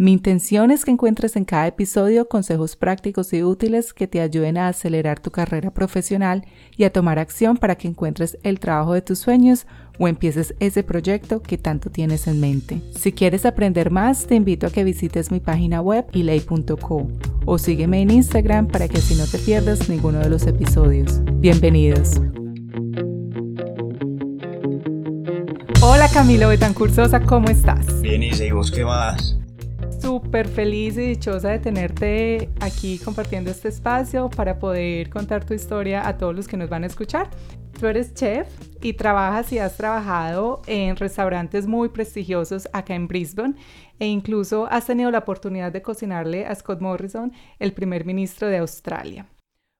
Mi intención es que encuentres en cada episodio consejos prácticos y útiles que te ayuden a acelerar tu carrera profesional y a tomar acción para que encuentres el trabajo de tus sueños o empieces ese proyecto que tanto tienes en mente. Si quieres aprender más, te invito a que visites mi página web ilay.co o sígueme en Instagram para que así no te pierdas ninguno de los episodios. Bienvenidos. Hola Camilo Betancursosa, ¿cómo estás? Bien, ¿y vos qué más? Súper feliz y dichosa de tenerte aquí compartiendo este espacio para poder contar tu historia a todos los que nos van a escuchar. Tú eres chef y trabajas y has trabajado en restaurantes muy prestigiosos acá en Brisbane e incluso has tenido la oportunidad de cocinarle a Scott Morrison, el primer ministro de Australia.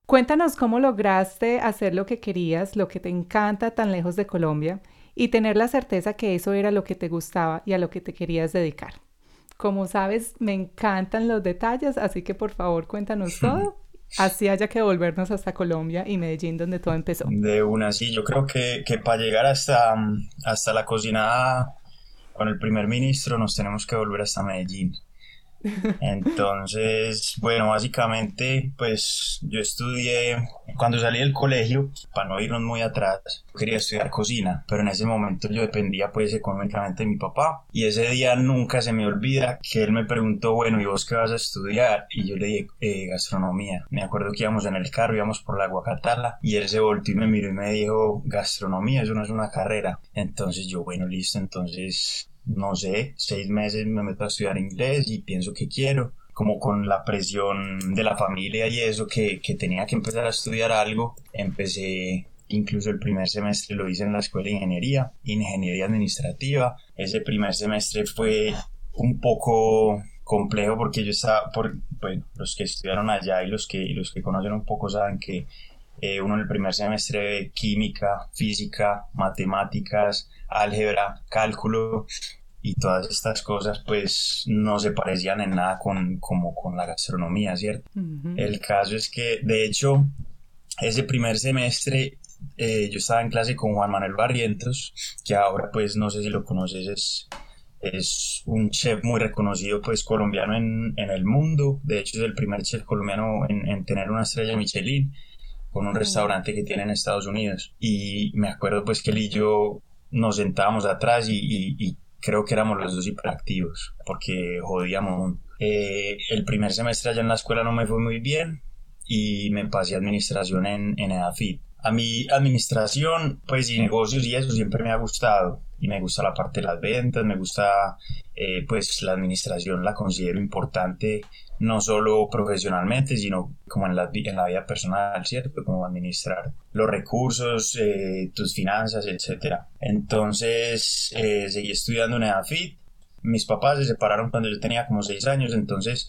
Cuéntanos cómo lograste hacer lo que querías, lo que te encanta tan lejos de Colombia y tener la certeza que eso era lo que te gustaba y a lo que te querías dedicar. Como sabes, me encantan los detalles, así que por favor cuéntanos todo. Así haya que volvernos hasta Colombia y Medellín, donde todo empezó. De una, sí, yo creo que, que para llegar hasta, hasta la cocina con el primer ministro nos tenemos que volver hasta Medellín. Entonces, bueno, básicamente, pues yo estudié, cuando salí del colegio, para no irnos muy atrás, quería estudiar cocina, pero en ese momento yo dependía pues económicamente de mi papá. Y ese día nunca se me olvida que él me preguntó, bueno, ¿y vos qué vas a estudiar? Y yo le dije, eh, gastronomía. Me acuerdo que íbamos en el carro, íbamos por la Guacatala, y él se volteó y me miró y me dijo, gastronomía, eso no es una carrera. Entonces yo, bueno, listo, entonces no sé, seis meses me meto a estudiar inglés y pienso que quiero, como con la presión de la familia y eso, que, que tenía que empezar a estudiar algo, empecé incluso el primer semestre lo hice en la escuela de ingeniería, ingeniería administrativa. Ese primer semestre fue un poco complejo porque yo estaba, por, bueno, los que estudiaron allá y los que, los que conocen un poco saben que eh, uno en el primer semestre química, física, matemáticas, álgebra, cálculo y todas estas cosas pues no se parecían en nada con, como con la gastronomía, ¿cierto? El caso es que de hecho ese primer semestre eh, yo estaba en clase con Juan Manuel Barrientos, que ahora pues no sé si lo conoces, es, es un chef muy reconocido pues colombiano en, en, el mundo, de hecho es el primer chef colombiano en, en tener una estrella Michelin con un restaurante que tiene en Estados Unidos. Y me acuerdo pues que él y yo nos sentábamos atrás y, creo que éramos los dos hiperactivos porque jodíamos. Eh, el primer semestre allá en la escuela no me fue muy bien y me pasé administración en, en. A mí administración, pues y negocios y eso siempre me ha gustado y me gusta la parte de las ventas, me gusta eh, pues la administración la considero importante no solo profesionalmente, sino como en la, vida personal, ¿cierto? Como administrar los recursos, eh, tus finanzas, etc. Entonces, eh, seguí estudiando en EDAFIT. Mis papás se separaron cuando yo tenía como seis años, entonces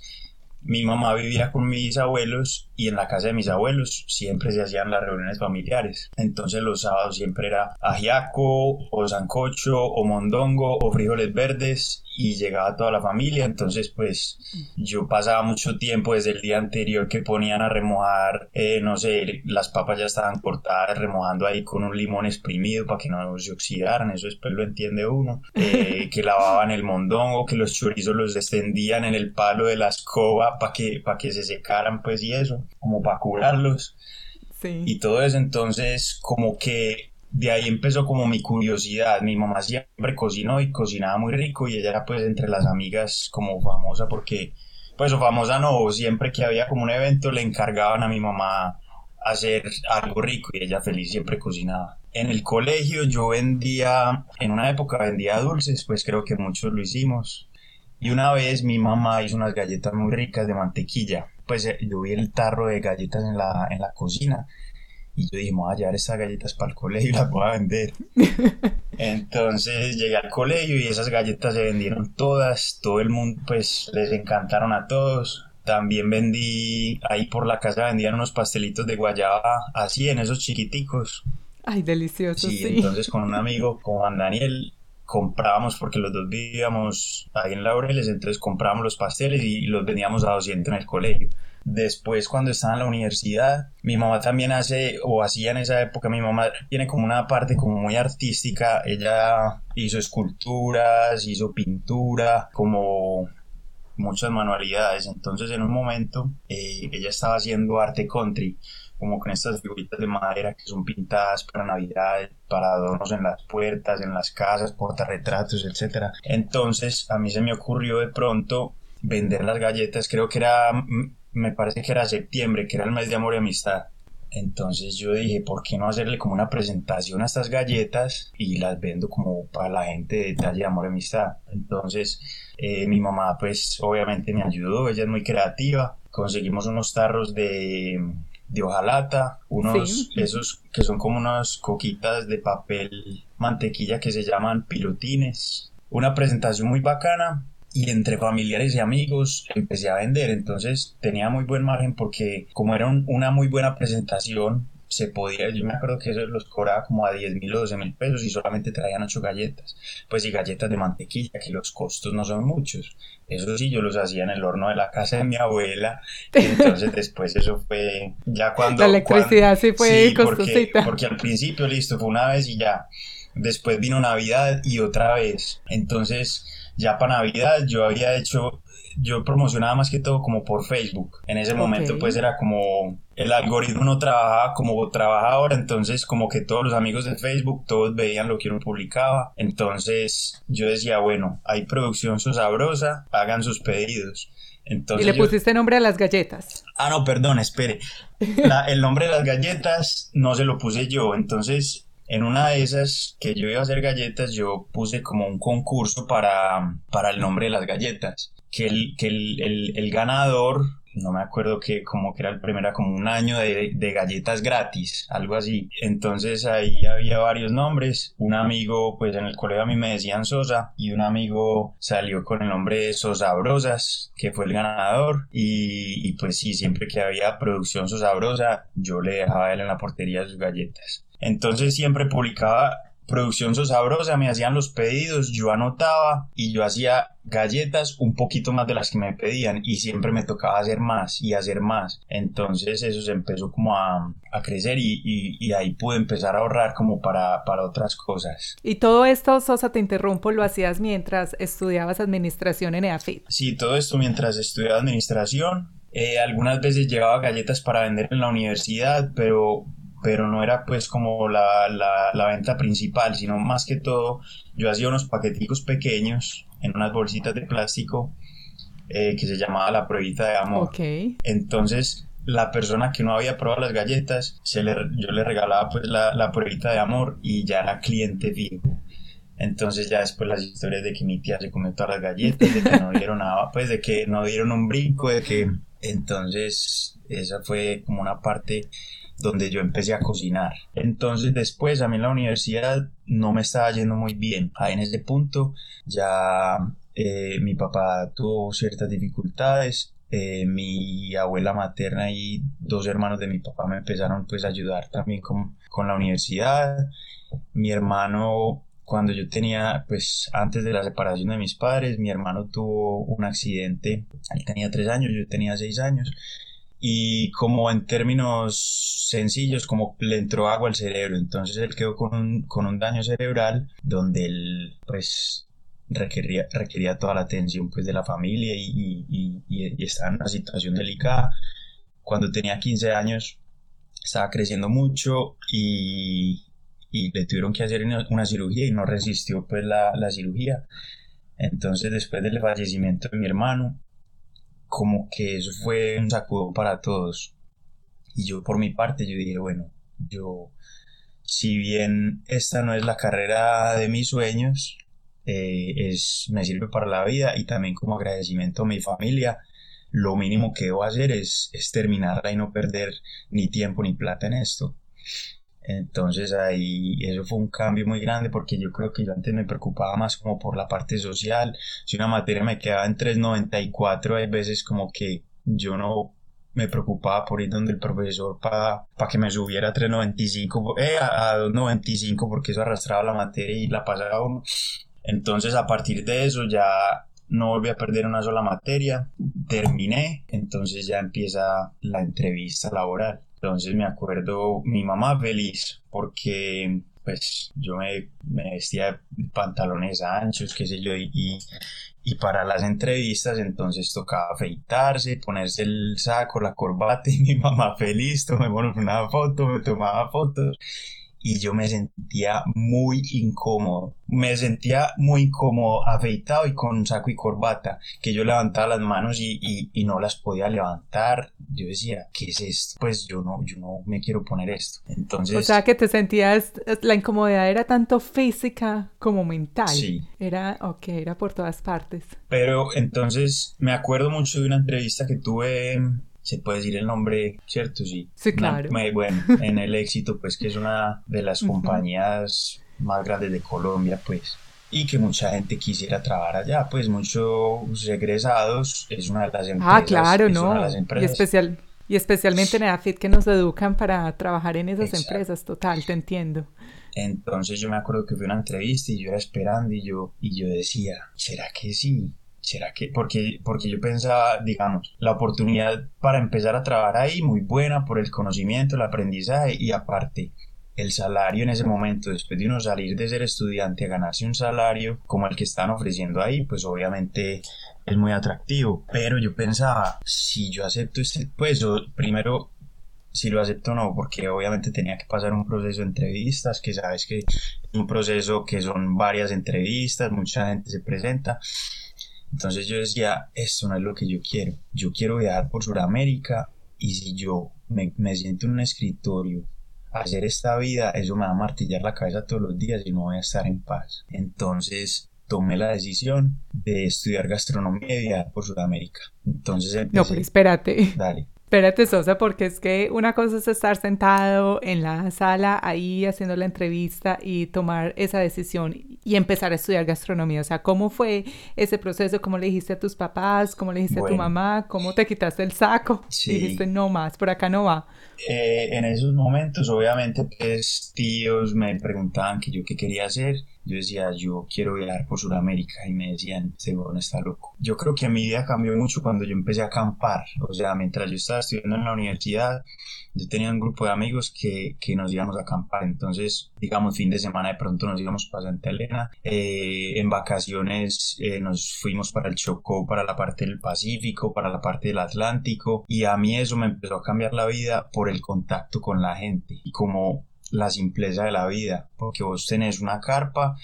mi mamá vivía con mis abuelos y en la casa de mis abuelos siempre se hacían las reuniones familiares. Entonces los sábados siempre era ajiaco o sancocho o mondongo o frijoles verdes y llegaba toda la familia. Entonces pues yo pasaba mucho tiempo desde el día anterior que ponían a remojar, eh, no sé, las papas ya estaban cortadas, remojando ahí con un limón exprimido para que no se oxidaran. Eso después lo entiende uno. Eh, que lavaban el mondongo, que los chorizos los descendían en el palo de la escoba para que, que se secaran, pues, y eso, como para curarlos. Y todo eso, entonces, como que de ahí empezó como mi curiosidad. Mi mamá siempre cocinó y cocinaba muy rico y ella era pues entre las amigas como famosa porque, pues o famosa no, siempre que había como un evento le encargaban a mi mamá hacer algo rico y ella feliz siempre cocinaba. En el colegio yo vendía, en una época vendía dulces, pues creo que muchos lo hicimos. Y una vez mi mamá hizo unas galletas muy ricas de mantequilla. Pues eh, yo vi el tarro de galletas en la, en la cocina. Y yo dije, voy a llevar esas galletas para el colegio y las voy a vender. Entonces llegué al colegio y esas galletas se vendieron todas. Todo el mundo, pues, les encantaron a todos. También vendí, ahí por la casa vendían unos pastelitos de guayaba, así en esos chiquiticos. Ay, deliciosos. Sí, entonces con un amigo, con Juan Daniel, comprábamos, porque los dos vivíamos ahí en Laureles, entonces comprábamos los pasteles y los vendíamos a 200 en el colegio. Después, cuando estaba en la universidad, mi mamá también hace, o hacía en esa época, mi mamá tiene como una parte como muy artística. Ella hizo esculturas, hizo pintura, como muchas manualidades. Entonces, en un momento, eh, ella estaba haciendo arte country como con estas figuritas de madera que son pintadas para Navidad, para adornos en las puertas, en las casas, portarretratos, etc. Entonces a mí se me ocurrió de pronto vender las galletas, creo que era, me parece que era septiembre, que era el mes de amor y amistad. Entonces yo dije, ¿por qué no hacerle como una presentación a estas galletas y las vendo como para la gente de detalle de amor y amistad? Entonces eh, mi mamá pues obviamente me ayudó, ella es muy creativa, conseguimos unos tarros de de hojalata, unos esos que son como unas coquitas de papel mantequilla que se llaman pilotines. Una presentación muy bacana y entre familiares y amigos empecé a vender, entonces tenía muy buen margen porque como era una muy buena presentación, se podía, yo me acuerdo que eso los cobraba como a 10 mil o 12 mil pesos y solamente traían 8 galletas, pues y galletas de mantequilla, que los costos no son muchos. Eso sí, yo los hacía en el horno de la casa de mi abuela, entonces después eso fue ya cuando... La electricidad sí fue costosita. Porque, porque al principio, listo, fue una vez y ya, después vino Navidad y otra vez, entonces ya para Navidad yo había hecho yo promocionaba más que todo como por Facebook. En ese momento pues era como el algoritmo no trabajaba como trabaja ahora, entonces como que todos los amigos de Facebook, todos veían lo que uno publicaba. Entonces yo decía, bueno, hay producción sabrosa, hagan sus pedidos. Entonces, y le pusiste nombre a las galletas. Ah, no, perdón, espere. el nombre de las galletas no se lo puse yo, entonces en una de esas que yo iba a hacer galletas, yo puse como un concurso para, para el nombre de las galletas que el, que el, el, ganador no me acuerdo que como que era el primero, como un año de, de, galletas gratis, algo así. Entonces ahí había varios nombres. Un amigo, pues en el colegio a mí me decían Sosa y un amigo salió con el nombre de Sosabrosas, que fue el ganador. Y, y pues sí, siempre que había producción Sosabrosa, yo le dejaba a él en la portería sus galletas. Entonces siempre publicaba producción sabrosa, me hacían los pedidos, yo anotaba y yo hacía galletas un poquito más de las que me pedían y siempre me tocaba hacer más y hacer más. Entonces eso se empezó como a, crecer y, y, ahí pude empezar a ahorrar como para, para otras cosas. Y todo esto, Sosa, te interrumpo, lo hacías mientras estudiabas administración en EAFIT. Sí, todo esto mientras estudiaba administración. Eh, algunas veces llevaba galletas para vender en la universidad, pero pero no era pues como la, la, venta principal, sino más que todo yo hacía unos paqueticos pequeños en unas bolsitas de plástico eh, que se llamaba la pruebita de amor. Entonces la persona que no había probado las galletas, se le, yo le regalaba pues la, la pruebita de amor y ya era cliente vivo. Entonces ya después las historias de que mi tía se comió todas las galletas, de que no dieron nada, pues de que no dieron un brinco, de que... Entonces esa fue como una parte donde yo empecé a cocinar. Entonces después a mí en la universidad no me estaba yendo muy bien. Ahí en ese punto ya eh, mi papá tuvo ciertas dificultades. Eh, mi abuela materna y dos hermanos de mi papá me empezaron pues a ayudar también con, con la universidad. Mi hermano cuando yo tenía, pues antes de la separación de mis padres, mi hermano tuvo un accidente, él tenía tres años, yo tenía seis años, y como en términos sencillos, como le entró agua al cerebro, entonces él quedó con un, con un daño cerebral donde él pues requería, requería toda la atención pues de la familia y, y, y, estaba en una situación delicada. Cuando tenía 15 años estaba creciendo mucho y, y le tuvieron que hacer una, cirugía y no resistió pues la, la cirugía. Entonces después del fallecimiento de mi hermano, como que eso fue un sacudo para todos. Y yo por mi parte, yo dije, bueno, yo, si bien esta no es la carrera de mis sueños, eh, es, me sirve para la vida y también como agradecimiento a mi familia, lo mínimo que debo hacer es, es terminarla y no perder ni tiempo ni plata en esto. Entonces ahí eso fue un cambio muy grande porque yo creo que yo antes me preocupaba más como por la parte social. Si una materia me quedaba en 3.94, hay veces como que yo no me preocupaba por ir donde el profesor para que me subiera a 3.95, eh, a, 2.95 porque eso arrastraba la materia y la pasaba uno. Entonces a partir de eso ya no volví a perder una sola materia, terminé, entonces ya empieza la entrevista laboral. Entonces me acuerdo mi mamá feliz porque pues yo me, vestía pantalones anchos, qué sé yo, y, para las entrevistas entonces tocaba afeitarse, ponerse el saco, la corbata y mi mamá feliz, tomé una foto, me tomaba fotos y yo me sentía muy incómodo. Me sentía muy incómodo, afeitado y con saco y corbata, que yo levantaba las manos y, y, no las podía levantar. Yo decía, ¿qué es esto? Pues yo no, yo no me quiero poner esto. Entonces... O sea, que te sentías, la incomodidad era tanto física como mental. Sí. Era, ok, era por todas partes. Pero entonces me acuerdo mucho de una entrevista que tuve se puede decir el nombre, ¿cierto? Sí. Sí, claro. bueno, en el éxito, pues que es una de las compañías más grandes de Colombia, pues. Y que mucha gente quisiera trabajar allá, pues muchos egresados es una de las ah, empresas. Ah, claro, ¿no? Y, especial, y especialmente en EAFIT que nos educan para trabajar en esas empresas, total, te entiendo. Entonces yo me acuerdo que fui a una entrevista y yo era esperando y yo, y yo decía, ¿será que sí? ¿Será que? Porque, porque yo pensaba, digamos, la oportunidad para empezar a trabajar ahí muy buena por el conocimiento, el aprendizaje y aparte el salario en ese momento, después de uno salir de ser estudiante a ganarse un salario como el que están ofreciendo ahí, pues obviamente es muy atractivo. Pero yo pensaba, si yo acepto este, pues primero si lo acepto o no, porque obviamente tenía que pasar un proceso de entrevistas, que sabes que es un proceso que son varias entrevistas, mucha gente se presenta. Entonces yo decía, esto no es lo que yo quiero. Yo quiero viajar por Sudamérica y si yo me, siento en un escritorio a hacer esta vida, eso me va a martillar la cabeza todos los días y no voy a estar en paz. Entonces tomé la decisión de estudiar gastronomía y viajar por Sudamérica. Entonces No, pero espérate. Dale. Espérate, Sosa, porque es que una cosa es estar sentado en la sala ahí haciendo la entrevista y tomar esa decisión y empezar a estudiar gastronomía. O sea, ¿cómo fue ese proceso? ¿Cómo le dijiste a tus papás? ¿Cómo le dijiste a tu mamá? ¿Cómo te quitaste el saco? Sí. Dijiste, no más, por acá no va. Eh, en esos momentos, obviamente, pues tíos me preguntaban que yo qué quería hacer yo decía, yo quiero viajar por Sudamérica y me decían, este no está loco. Yo creo que mi vida cambió mucho cuando yo empecé a acampar. O sea, mientras yo estaba estudiando en la universidad, yo tenía un grupo de amigos que, que nos íbamos a acampar. Entonces, digamos, fin de semana de pronto nos íbamos para Santa Elena. Eh, en vacaciones eh, nos fuimos para el Chocó, para la parte del Pacífico, para la parte del Atlántico. Y a mí eso me empezó a cambiar la vida por el contacto con la gente. Y como la simpleza de la vida, porque vos tenés una carpa,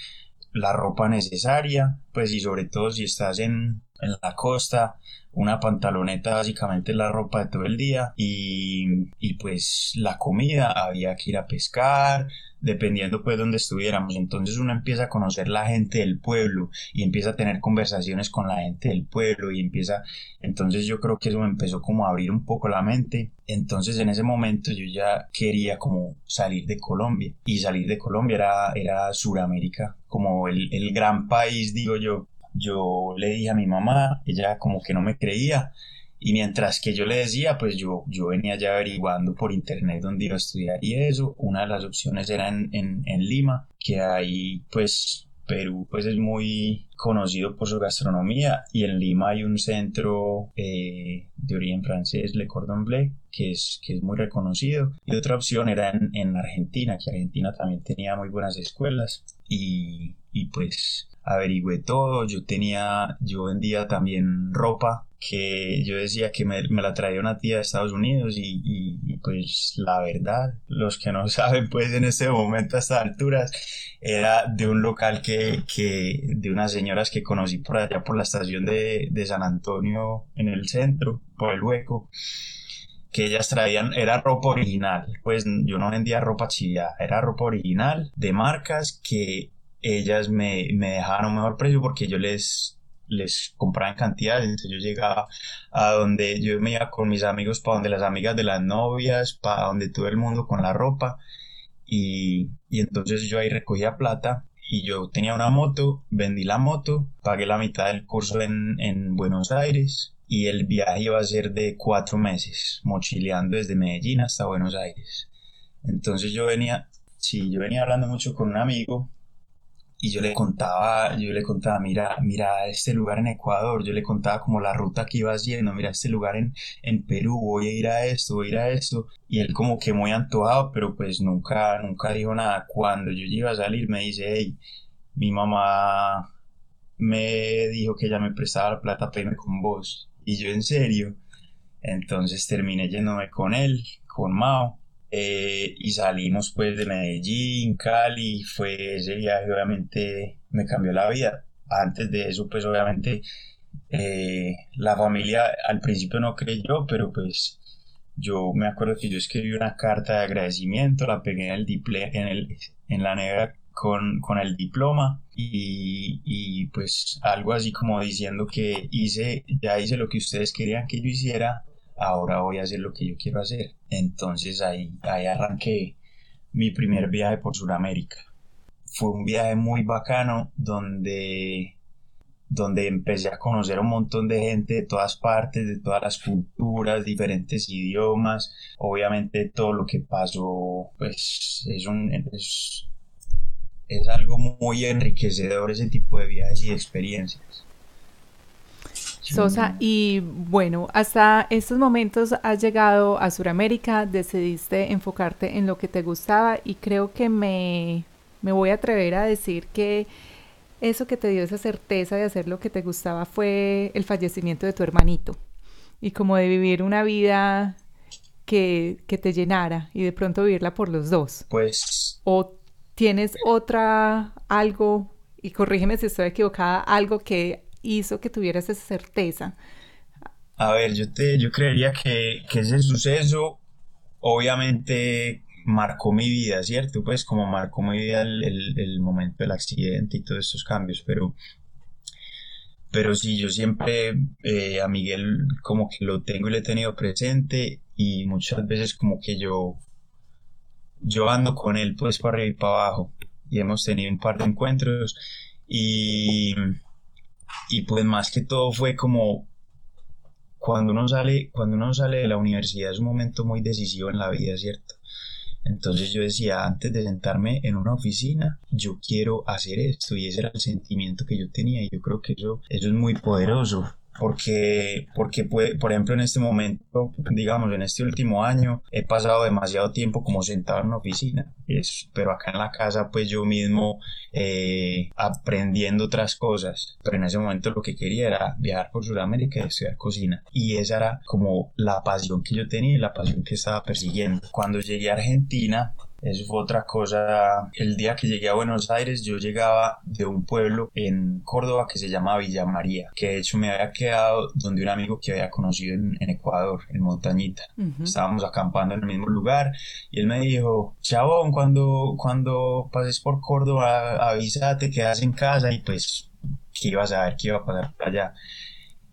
la ropa necesaria, pues y sobre todo si estás en, en la costa, una pantaloneta básicamente la ropa de todo el día y, y pues la comida, había que ir a pescar, dependiendo pues donde estuviéramos. Entonces uno empieza a conocer la gente del pueblo y empieza a tener conversaciones con la gente del pueblo y empieza, entonces yo creo que eso me empezó como a abrir un poco la mente. Entonces en ese momento yo ya quería como salir de Colombia y salir de Colombia era, era Suramérica, como el, el gran país, digo yo. Yo le dije a mi mamá, ella como que no me creía, y mientras que yo le decía, pues yo, yo venía ya averiguando por internet dónde iba a estudiar y eso. Una de las opciones era en, en, Lima, que ahí pues Perú pues es muy conocido por su gastronomía y en Lima hay un centro eh, de origen francés, Le Cordon Bleu, que es, que es muy reconocido. Y otra opción era en, en Argentina, que Argentina también tenía muy buenas escuelas. Y, y pues averigüé todo, yo tenía, yo vendía también ropa que yo decía que me, la traía una tía de Estados Unidos y, pues la verdad, los que no saben pues en este momento a estas alturas, era de un local que, que de unas señoras que conocí por allá por la estación de, de San Antonio en el centro, por el hueco que ellas traían, era ropa original, pues yo no vendía ropa chilla, era ropa original de marcas que ellas me, me dejaban un mejor precio porque yo les, les compraba en cantidades. Entonces yo llegaba a donde yo me iba con mis amigos, para donde las amigas de las novias, para donde todo el mundo con la ropa. Y, y entonces yo ahí recogía plata y yo tenía una moto, vendí la moto, pagué la mitad del curso en, en Buenos Aires y el viaje iba a ser de cuatro meses, mochileando desde Medellín hasta Buenos Aires. Entonces yo venía, sí, yo venía hablando mucho con un amigo y yo le contaba, yo le contaba, mira, mira este lugar en Ecuador, yo le contaba como la ruta que iba haciendo, mira este lugar en, en Perú, voy a ir a esto, voy a ir a esto, y él como que muy antojado, pero pues nunca, nunca dijo nada. Cuando yo iba a salir me dice, hey, mi mamá me dijo que ella me prestaba la plata para irme con vos, y yo en serio, entonces terminé yéndome con él, con Mao, eh, y salimos pues de Medellín, Cali, fue ese viaje obviamente me cambió la vida. Antes de eso pues obviamente eh, la familia al principio no creyó, pero pues yo me acuerdo que yo escribí una carta de agradecimiento, la pegué en, el en, el, en la nevera con, con el diploma y, y, pues algo así como diciendo que hice, ya hice lo que ustedes querían que yo hiciera, ahora voy a hacer lo que yo quiero hacer. Entonces ahí, ahí arranqué mi primer viaje por Sudamérica. Fue un viaje muy bacano donde, donde empecé a conocer un montón de gente de todas partes, de todas las culturas, diferentes idiomas. Obviamente todo lo que pasó pues es, un, es, es algo muy enriquecedor ese tipo de viajes y experiencias. Sosa, y bueno, hasta estos momentos has llegado a Sudamérica, decidiste enfocarte en lo que te gustaba y creo que me, me voy a atrever a decir que eso que te dio esa certeza de hacer lo que te gustaba fue el fallecimiento de tu hermanito y como de vivir una vida que, que te llenara y de pronto vivirla por los dos. Pues... O tienes otra, algo, y corrígeme si estoy equivocada, algo que hizo que tuvieras esa certeza? A ver, yo, te, yo creería que, que ese suceso obviamente marcó mi vida, ¿cierto? Pues como marcó mi vida el, el, momento del accidente y todos estos cambios, pero, pero sí, yo siempre eh, a Miguel como que lo tengo y lo he tenido presente y muchas veces como que yo, yo ando con él pues para arriba y para abajo y hemos tenido un par de encuentros y y pues más que todo fue como cuando uno sale, cuando uno sale de la universidad es un momento muy decisivo en la vida, ¿cierto? Entonces yo decía, antes de sentarme en una oficina, yo quiero hacer esto y ese era el sentimiento que yo tenía y yo creo que eso, eso es muy poderoso porque, porque puede, por ejemplo en este momento, digamos en este último año, he pasado demasiado tiempo como sentado en una oficina, es, pero acá en la casa pues yo mismo eh, aprendiendo otras cosas, pero en ese momento lo que quería era viajar por Sudamérica y estudiar cocina. Y esa era como la pasión que yo tenía y la pasión que estaba persiguiendo. Cuando llegué a Argentina, eso fue otra cosa. El día que llegué a Buenos Aires, yo llegaba de un pueblo en Córdoba que se llama Villa María, que de hecho me había quedado donde un amigo que había conocido en, Ecuador, en Montañita. Estábamos acampando en el mismo lugar y él me dijo, chabón, cuando, cuando pases por Córdoba, avísate, quedas en casa y pues que ibas a ver qué iba a pasar por allá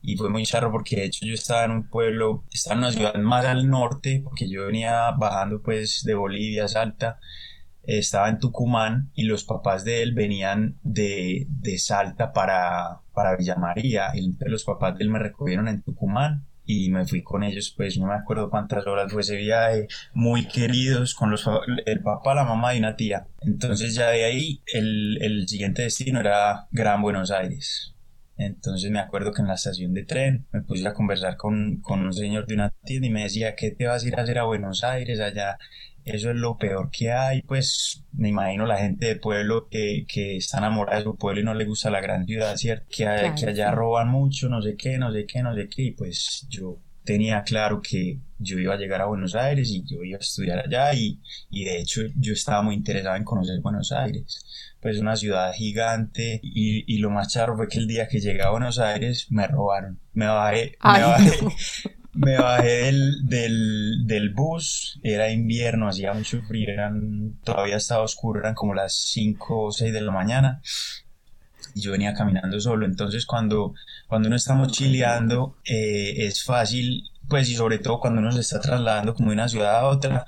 y fue muy charro porque de hecho yo estaba en un pueblo, estaba en una ciudad más al norte, porque yo venía bajando pues de Bolivia, Salta, estaba en Tucumán y los papás de él venían de, de Salta para, para Villa María, y los papás de él me recogieron en Tucumán y me fui con ellos, pues no me acuerdo cuántas horas fue ese viaje, muy queridos, con los, el papá, la mamá y una tía. Entonces ya de ahí el, el siguiente destino era Gran Buenos Aires. Entonces me acuerdo que en la estación de tren me puse a conversar con, con un señor de una tienda y me decía, ¿qué te vas a ir a hacer a Buenos Aires allá? Eso es lo peor que hay, pues me imagino la gente de pueblo que, que está enamorada de su pueblo y no le gusta la gran ciudad, ¿cierto? Que, que allá roban mucho, no sé qué, no sé qué, no sé qué, y pues yo tenía claro que yo iba a llegar a Buenos Aires y yo iba a estudiar allá y, y de hecho yo estaba muy interesado en conocer Buenos Aires pues una ciudad gigante y, y, lo más charro fue que el día que llegué a Buenos Aires me robaron. Me bajé, me bajé, me bajé del, del, del, bus, era invierno, hacía mucho frío, eran, todavía estaba oscuro, eran como las 5 o 6 de la mañana. Y yo venía caminando solo, entonces cuando, cuando uno está mochileando eh, es fácil, pues y sobre todo cuando uno se está trasladando como de una ciudad a otra,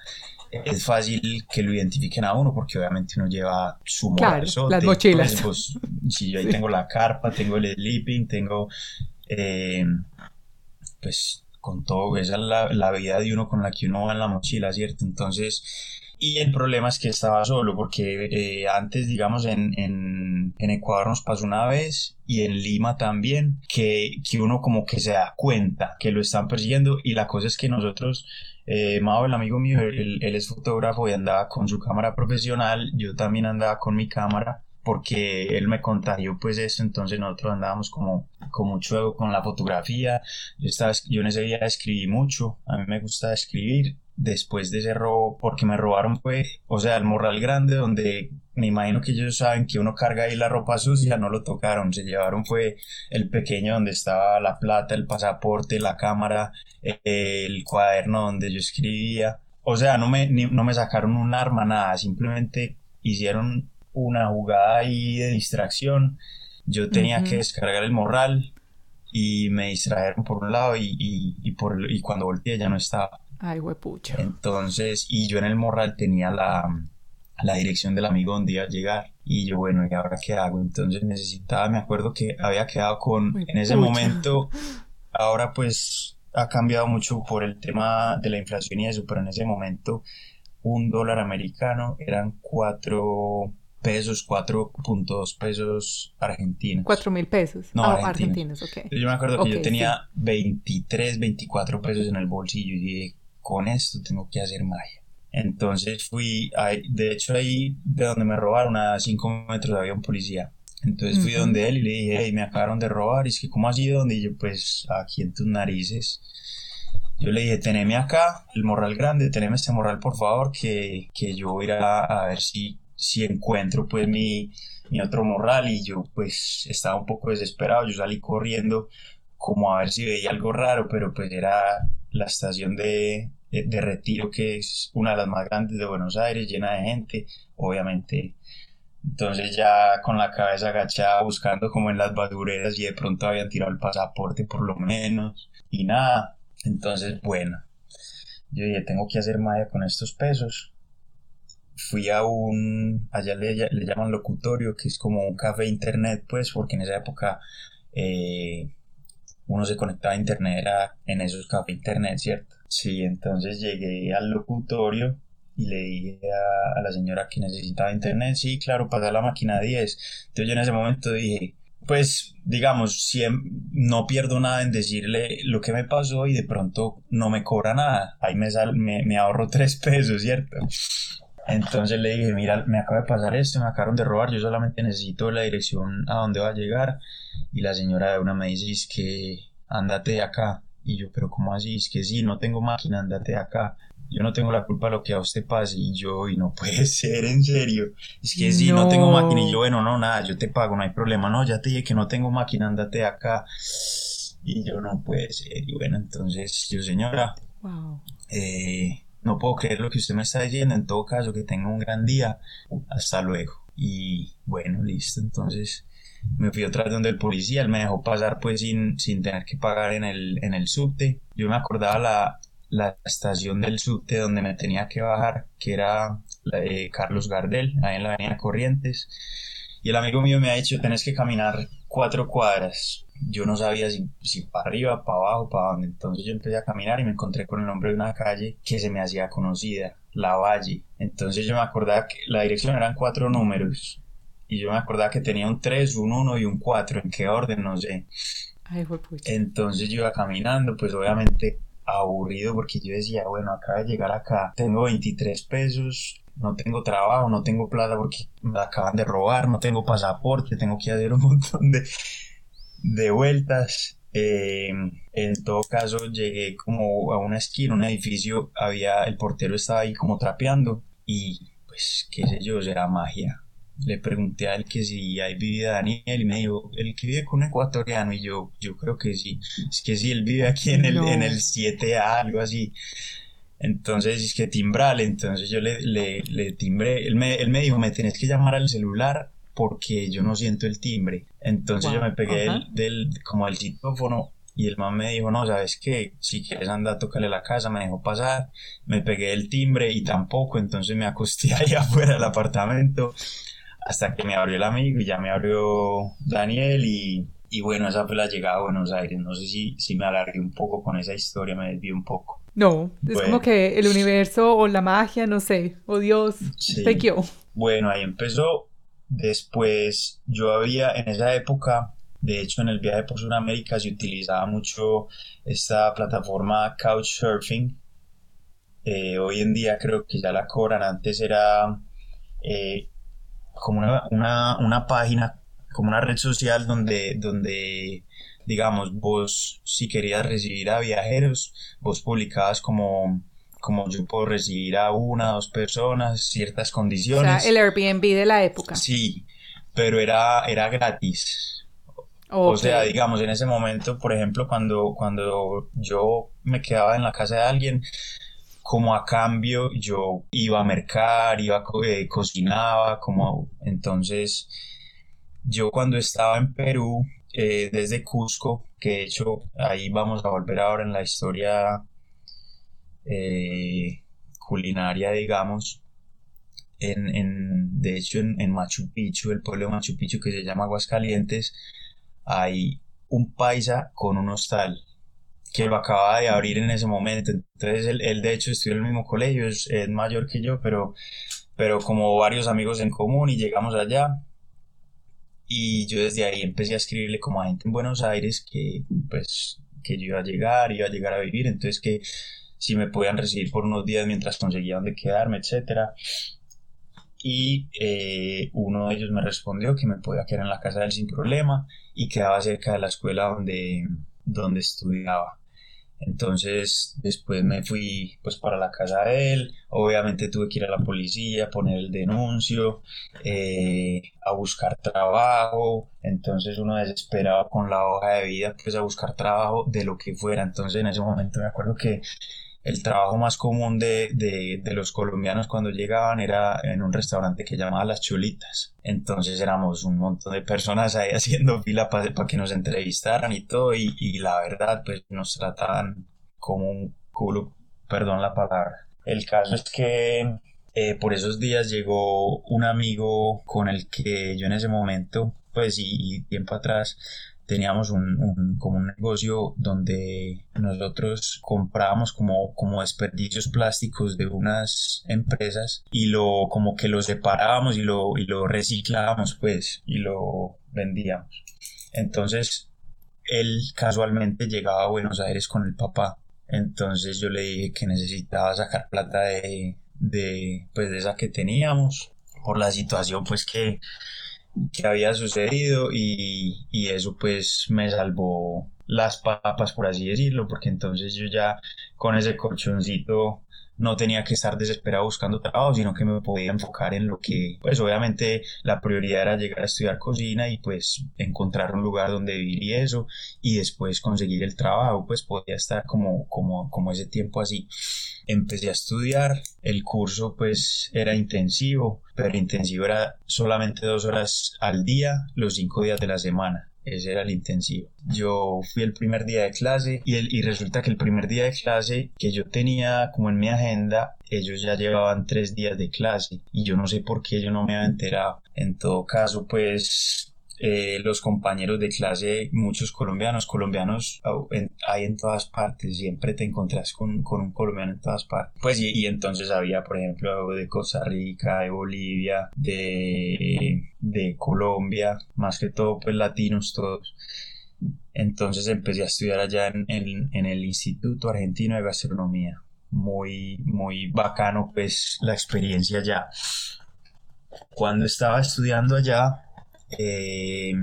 es fácil que lo identifiquen a uno porque obviamente uno lleva su claro, las mochilas. Pues, si yo ahí tengo la carpa, tengo el sleeping, tengo eh, pues con todo, esa es la, la, vida de uno con la que uno va en la mochila, ¿cierto? Entonces Y el problema es que estaba solo, porque eh, antes, digamos, en, en, en, Ecuador nos pasó una vez y en Lima también, que, que uno como que se da cuenta que lo están persiguiendo y la cosa es que nosotros eh, el amigo mío, él, es fotógrafo y andaba con su cámara profesional, yo también andaba con mi cámara porque él me contagió pues esto, entonces nosotros andábamos como con mucho con la fotografía, yo, estaba, yo en ese día escribí mucho, a mí me gusta escribir, después de ese robo, porque me robaron fue, o sea, el morral grande donde me imagino que ellos saben que uno carga ahí la ropa sucia, no lo tocaron, se llevaron fue el pequeño donde estaba la plata, el pasaporte, la cámara, el cuaderno donde yo escribía, o sea, no me, no me sacaron un arma, nada, simplemente hicieron una jugada ahí de distracción. Yo tenía que descargar el morral y me distrajeron por un lado y, y, por, y cuando volteé ya no estaba. Ay, huepucho. Entonces, y yo en el morral tenía la, la dirección del amigo donde iba a llegar. Y yo, bueno, ¿y ahora qué hago? Entonces necesitaba, me acuerdo que había quedado con, en ese momento, ahora pues ha cambiado mucho por el tema de la inflación y eso, pero en ese momento un dólar americano eran cuatro pesos, 4.2 pesos argentinos. 4 mil pesos. No, ah, argentinos. ok. Yo me acuerdo que yo tenía 23, 24 pesos en el bolsillo y dije, con esto tengo que hacer magia. Entonces fui, de hecho ahí de donde me robaron a 5 metros había un policía. Entonces fui donde él y le dije, hey, me acabaron de robar. Y es que, ¿cómo ha sido? Donde yo, pues, aquí en tus narices. Yo le dije, teneme acá el morral grande, teneme este morral por favor, que, que yo voy a a ver si si encuentro pues mi, mi otro morral y yo pues estaba un poco desesperado, yo salí corriendo como a ver si veía algo raro, pero pues era la estación de, de, retiro que es una de las más grandes de Buenos Aires, llena de gente, obviamente. Entonces ya con la cabeza agachada buscando como en las badureras y de pronto habían tirado el pasaporte por lo menos y nada. Entonces bueno, yo dije tengo que hacer magia con estos pesos fui a un, allá le, le, llaman locutorio, que es como un café internet, pues, porque en esa época eh, uno se conectaba a internet, era en esos café internet, ¿cierto? Sí, entonces llegué al locutorio y le dije a, la señora que necesitaba internet, sí, claro, para la máquina 10. Entonces yo en ese momento dije, pues digamos, no pierdo nada en decirle lo que me pasó y de pronto no me cobra nada. Ahí me, sal, me, me ahorro tres pesos, ¿cierto? Entonces le dije, mira, me acaba de pasar esto, me acabaron de robar, yo solamente necesito la dirección a dónde va a llegar. Y la señora de una me dice, es que andate de acá. Y yo, pero ¿cómo así? Es que sí, no tengo máquina, andate de acá. Yo no tengo la culpa de lo que a usted pase. Y yo, y no puede ser, en serio. Es que sí, no. tengo máquina. Y yo, bueno, no, nada, yo te pago, no hay problema. No, ya te dije que no tengo máquina, andate de acá. Y yo, no puede ser. Y bueno, entonces, yo, señora, wow. eh, no puedo creer lo que usted me está diciendo, en todo caso, que tenga un gran día, hasta luego. Y bueno, listo, entonces me fui otra vez donde el policía, él me dejó pasar pues sin, sin tener que pagar en el, en el subte. Yo me acordaba la, la estación del subte donde me tenía que bajar, que era la de Carlos Gardel, ahí en la avenida Corrientes. Y el amigo mío me ha dicho, tenés que caminar cuatro cuadras yo no sabía si, si para arriba, para abajo, para dónde. Entonces yo empecé a caminar y me encontré con el nombre de una calle que se me hacía conocida, La Valle. Entonces yo me acordaba que la dirección eran cuatro números. Y yo me acordaba que tenía un 3, un 1 y un 4. ¿En qué orden? No sé. Entonces yo iba caminando, pues obviamente aburrido porque yo decía, bueno, acabo de llegar acá, tengo 23 pesos, no tengo trabajo, no tengo plata porque me acaban de robar, no tengo pasaporte, tengo que hacer un montón de, de vueltas. Eh, en todo caso, llegué como a una esquina, un edificio, había, el portero estaba ahí como trapeando y pues qué sé yo, será magia. Le pregunté a él que si ahí vivía Daniel y me dijo, el que vive con un ecuatoriano y yo, yo creo que sí, es que sí, él vive aquí en el, en el 7A, algo así. Entonces es que timbral, entonces yo le, le, le timbré, él me, él me dijo, me tenés que llamar al celular porque yo no siento el timbre. Entonces yo me pegué del, como del citófono y el man me dijo, no, ¿sabes qué? Si quieres andar, tócale la casa, me dejó pasar, me pegué el timbre y tampoco, entonces me acosté ahí afuera del apartamento hasta que me abrió el amigo y ya me abrió Daniel y, y bueno, esa fue la llegada a Buenos Aires. No sé si, si me alargué un poco con esa historia, me desvié un poco. No, es como que el universo o la magia, no sé, o Dios te guió. Bueno, ahí empezó. Después yo había en esa época, de hecho en el viaje por Sudamérica se utilizaba mucho esta plataforma Couchsurfing. Eh, hoy en día creo que ya la cobran, antes era eh, como una, una, página, como una red social donde, donde digamos, vos si querías recibir a viajeros, vos publicabas como, como yo puedo recibir a una, dos personas, ciertas condiciones. O sea, el Airbnb de la época. Sí, pero era, era gratis. O sea, digamos, en ese momento, por ejemplo, cuando, cuando yo me quedaba en la casa de alguien, como a cambio yo iba a mercar, iba, eh, cocinaba, como entonces yo cuando estaba en Perú, eh, desde Cusco, que de hecho ahí vamos a volver ahora en la historia eh, culinaria, digamos, en, en, de hecho en, en, Machu Picchu, el pueblo de Machu Picchu que se llama Aguascalientes, hay un paisa con un hostal que lo acaba de abrir en ese momento. Entonces él, de hecho estudió en el mismo colegio, es, mayor que yo, pero, pero como varios amigos en común y llegamos allá. Y yo desde ahí empecé a escribirle como a gente en Buenos Aires que pues que yo iba a llegar, iba a llegar a vivir, entonces que si me podían recibir por unos días mientras conseguía dónde quedarme, etcétera. Y eh, uno de ellos me respondió que me podía quedar en la casa de él sin problema y quedaba cerca de la escuela donde, donde estudiaba. Entonces después me fui pues para la casa de él, obviamente tuve que ir a la policía, poner el denuncio, eh, a buscar trabajo, entonces uno desesperado con la hoja de vida pues a buscar trabajo de lo que fuera, entonces en ese momento me acuerdo que el trabajo más común de, de, los colombianos cuando llegaban era en un restaurante que llamaba Las Cholitas. Entonces éramos un montón de personas ahí haciendo fila para que nos entrevistaran y todo. Y, y, la verdad, pues nos trataban como un culo, perdón la palabra. El caso es que eh, por esos días llegó un amigo con el que yo en ese momento, pues y tiempo atrás, teníamos un, como un negocio donde nosotros comprábamos como, como desperdicios plásticos de unas empresas y lo como que lo separábamos y lo, y lo reciclábamos pues y lo vendíamos. Entonces él casualmente llegaba a Buenos Aires con el papá. Entonces yo le dije que necesitaba sacar plata de, de pues de esa que teníamos por la situación pues que que había sucedido y, y eso pues me salvó las papas por así decirlo porque entonces yo ya con ese colchoncito no tenía que estar desesperado buscando trabajo, sino que me podía enfocar en lo que, pues obviamente la prioridad era llegar a estudiar cocina y pues encontrar un lugar donde vivir y eso, y después conseguir el trabajo, pues podía estar como, como, como ese tiempo así. Empecé a estudiar, el curso pues era intensivo, pero intensivo era solamente dos horas al día, los cinco días de la semana ese era el intensivo. Yo fui el primer día de clase y, el, y resulta que el primer día de clase que yo tenía como en mi agenda, ellos ya llevaban tres días de clase y yo no sé por qué yo no me había enterado. En todo caso, pues eh, los compañeros de clase, muchos colombianos, colombianos hay en todas partes, siempre te encontrás con, con un colombiano en todas partes. Pues y, y, entonces había, por ejemplo, de Costa Rica, de Bolivia, de, de Colombia, más que todo, pues latinos todos. Entonces empecé a estudiar allá en, en, en el Instituto Argentino de Gastronomía. Muy, muy bacano, pues, la experiencia allá. Cuando estaba estudiando allá, eh,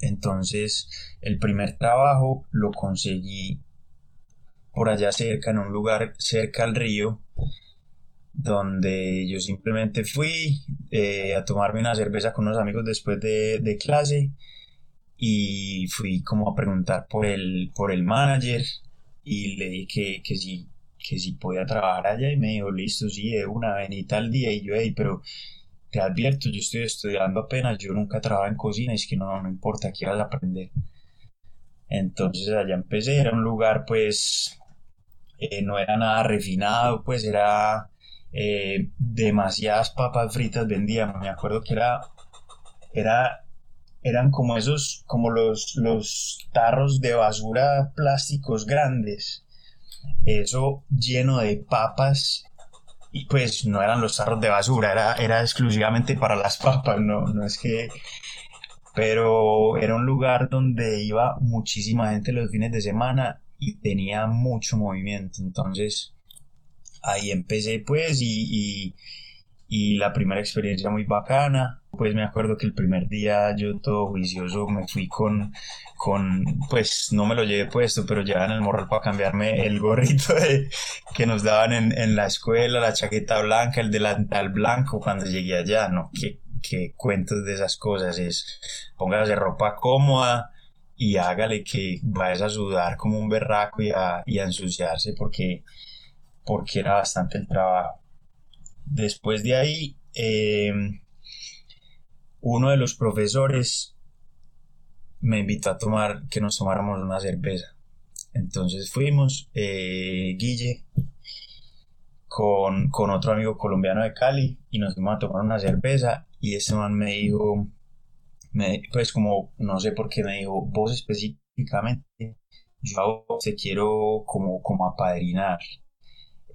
entonces, el primer trabajo lo conseguí por allá cerca, en un lugar cerca al río, donde yo simplemente fui eh, a tomarme una cerveza con unos amigos después de, clase y fui como a preguntar por el, por el manager y le dije que, que sí, que si podía trabajar allá y me dijo, listo, sí, de una venita al día y yo, ahí, pero te advierto, yo estoy estudiando apenas, yo nunca trabajado en cocina, y es que no, no importa, quieras aprender. Entonces allá empecé, era un lugar pues, eh, no era nada refinado, pues era eh, demasiadas papas fritas vendíamos, me acuerdo que era, era, eran como esos, como los, los tarros de basura plásticos grandes, eso lleno de papas pues no eran los tarros de basura, era, era exclusivamente para las papas, no, no es que... Pero era un lugar donde iba muchísima gente los fines de semana y tenía mucho movimiento, entonces ahí empecé pues y, la primera experiencia muy bacana, pues me acuerdo que el primer día yo todo juicioso me fui con, con pues no me lo llevé puesto, pero llevaban el morral para cambiarme el gorrito que nos daban en, en, la escuela, la chaqueta blanca, el delantal blanco cuando llegué allá, ¿no? ¿Qué, qué cuentos de esas cosas? Es póngase ropa cómoda y hágale que vayas a sudar como un berraco y a, y a ensuciarse porque porque era bastante el trabajo. Después de ahí, em, uno de los profesores me invitó a tomar, que nos tomáramos una cerveza. Entonces fuimos, eh, Guille, con, otro amigo colombiano de Cali, y nos fuimos a tomar una cerveza, y ese man me dijo, me, pues como, no sé por qué me dijo, vos específicamente, yo te quiero como, como apadrinar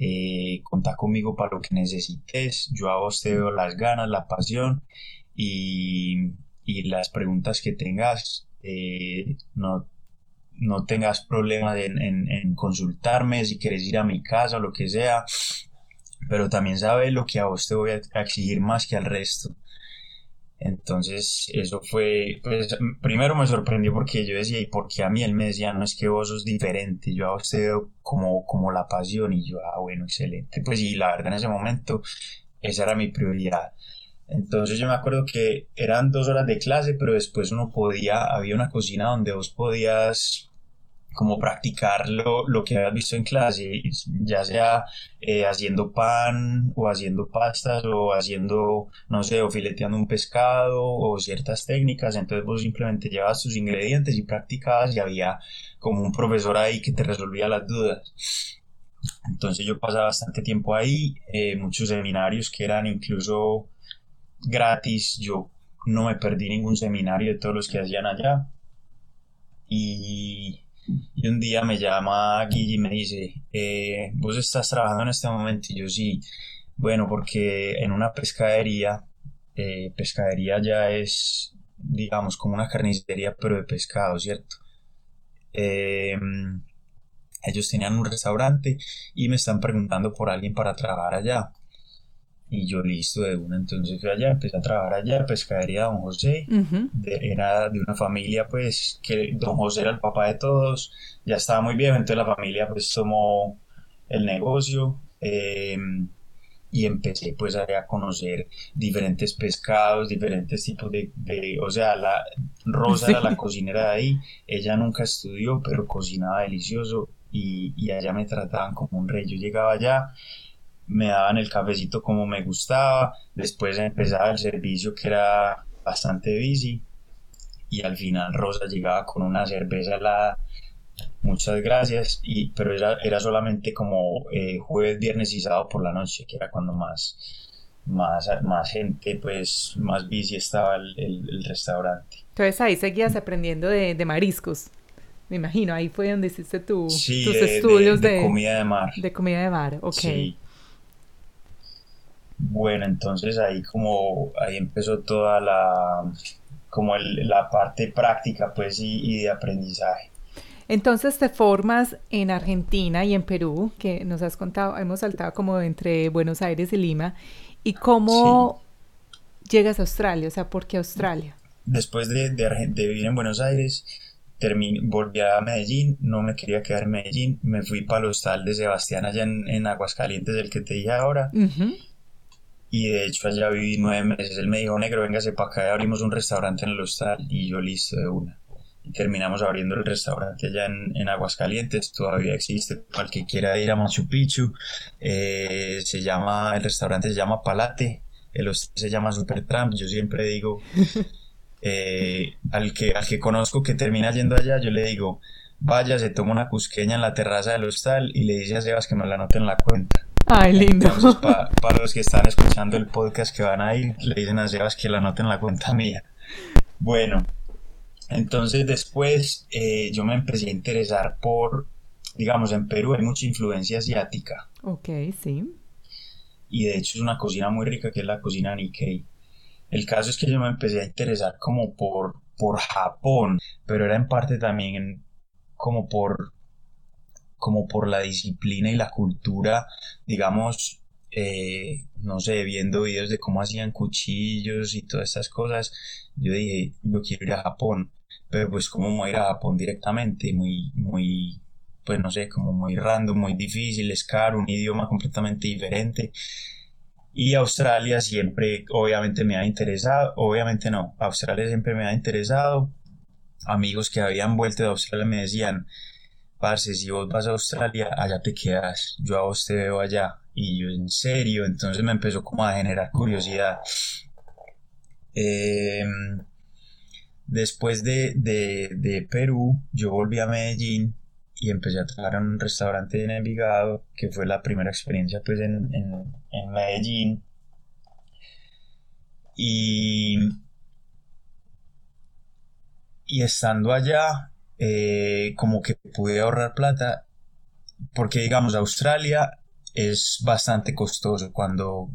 eh, contá conmigo para lo que necesites, yo a vos te veo las ganas, la pasión y, las preguntas que tengas, eh, no, no tengas problemas en, consultarme, si quieres ir a mi casa o lo que sea, pero también sabes lo que a vos te voy a exigir más que al resto. Entonces, eso fue, pues, primero me sorprendió porque yo decía, ¿y por qué a mí él me decía, no es que vos sos diferente, yo a usted veo como, como la pasión, y yo, ah, bueno, excelente. Pues, y la verdad, en ese momento, esa era mi prioridad. Entonces, yo me acuerdo que eran dos horas de clase, pero después uno podía, había una cocina donde vos podías como practicar lo, que habías visto en clase, ya sea eh, haciendo pan o haciendo pastas o haciendo, no sé, o fileteando un pescado o ciertas técnicas, entonces vos simplemente llevabas tus ingredientes y practicabas y había como un profesor ahí que te resolvía las dudas. Entonces yo pasaba bastante tiempo ahí, eh, muchos seminarios que eran incluso gratis, yo no me perdí ningún seminario de todos los que hacían allá. Y y un día me llama Guille y me dice, eh, ¿vos estás trabajando en este momento? Y yo sí, bueno, porque en una pescadería, eh, pescadería ya es, digamos, como una carnicería, pero de pescado, ¿cierto? Em, ellos tenían un restaurante y me están preguntando por alguien para trabajar allá. Y yo listo de una, entonces fui allá, empecé a trabajar allá, pescadería Don José, era de una familia pues que Don José era el papá de todos, ya estaba muy viejo, entonces la familia pues tomó el negocio em, y empecé pues a, conocer diferentes pescados, diferentes tipos de, o sea, la Rosa era la cocinera de ahí, ella nunca estudió pero cocinaba delicioso y, y allá me trataban como un rey, yo llegaba allá me daban el cafecito como me gustaba, después empezaba el servicio que era bastante busy y al final Rosa llegaba con una cerveza helada, muchas gracias, y, pero era, era solamente como eh, jueves, viernes y sábado por la noche, que era cuando más, más, más gente, pues más busy estaba el, el, restaurante. Entonces ahí seguías aprendiendo de, de, mariscos. Me imagino, ahí fue donde hiciste tu, tus estudios de, de, comida de mar. De comida de mar, ok. Sí. Bueno, entonces ahí como ahí empezó toda la como la parte práctica pues y, de aprendizaje. Entonces te formas en Argentina y en Perú, que nos has contado, hemos saltado como entre Buenos Aires y Lima. ¿Y cómo llegas a Australia? O sea, ¿por qué Australia? Después de, de, vivir en Buenos Aires, terminé, volví a Medellín, no me quería quedar en Medellín, me fui para el hostal de Sebastián allá en, Aguascalientes, el que te dije ahora y de hecho allá viví nueve meses. Él me dijo, negro, véngase para acá y abrimos un restaurante en el hostal y yo listo de una. Y terminamos abriendo el restaurante allá en, en Aguascalientes, todavía existe, para el que quiera ir a Machu Picchu, eh, se llama, el restaurante se llama Palate, el hostal se llama Supertramp, yo siempre digo, eh, al, que, al que conozco que termina yendo allá, yo le digo, vaya, se toma una cusqueña en la terraza del hostal y le dice a Sebas que me la anote en la cuenta. Ay, lindo. para los que están escuchando el podcast que van a ir, le dicen a Sebas que la anoten la cuenta mía. Bueno, entonces después eh, yo me empecé a interesar por digamos, en Perú hay mucha influencia asiática. Ok, sí. Y de hecho es una cocina muy rica que es la cocina Nikkei. El caso es que yo me empecé a interesar como por, por Japón, pero era en parte también como por como por la disciplina y la cultura, digamos, eh, no sé, viendo videos de cómo hacían cuchillos y todas estas cosas, yo dije, yo quiero ir a Japón, pero pues cómo voy a ir a Japón directamente, muy, muy, pues no sé, como muy random, muy difícil, es caro, un idioma completamente diferente. Y Australia siempre, obviamente, me ha interesado, obviamente no, Australia siempre me ha interesado. Amigos que habían vuelto de Australia me decían, parce, si vos vas a Australia, allá te quedas, yo a vos te veo allá. Y yo, en serio, entonces me empezó como a generar curiosidad. Em, después de, de Perú, yo volví a Medellín y empecé a trabajar en un restaurante en Envigado, que fue la primera experiencia pues en, en, Medellín. Y, y estando allá, eh, como que pude ahorrar plata, porque digamos, Australia es bastante costoso cuando,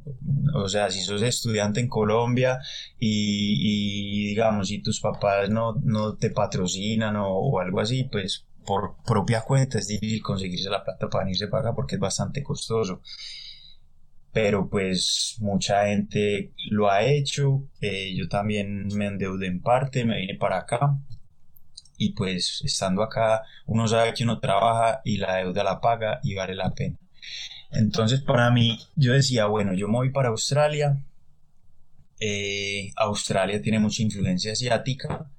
o sea, si sos estudiante en Colombia y, digamos, si tus papás no, no te patrocinan o, o, algo así, pues por propia cuenta es difícil conseguirse la plata para venirse para acá porque es bastante costoso. Pero pues mucha gente lo ha hecho. Eh, yo también me endeudé en parte, me vine para acá. Y pues estando acá uno sabe que uno trabaja y la deuda la paga y vale la pena. Entonces para mí yo decía, bueno, yo me voy para Australia. Eh, Australia tiene mucha influencia asiática.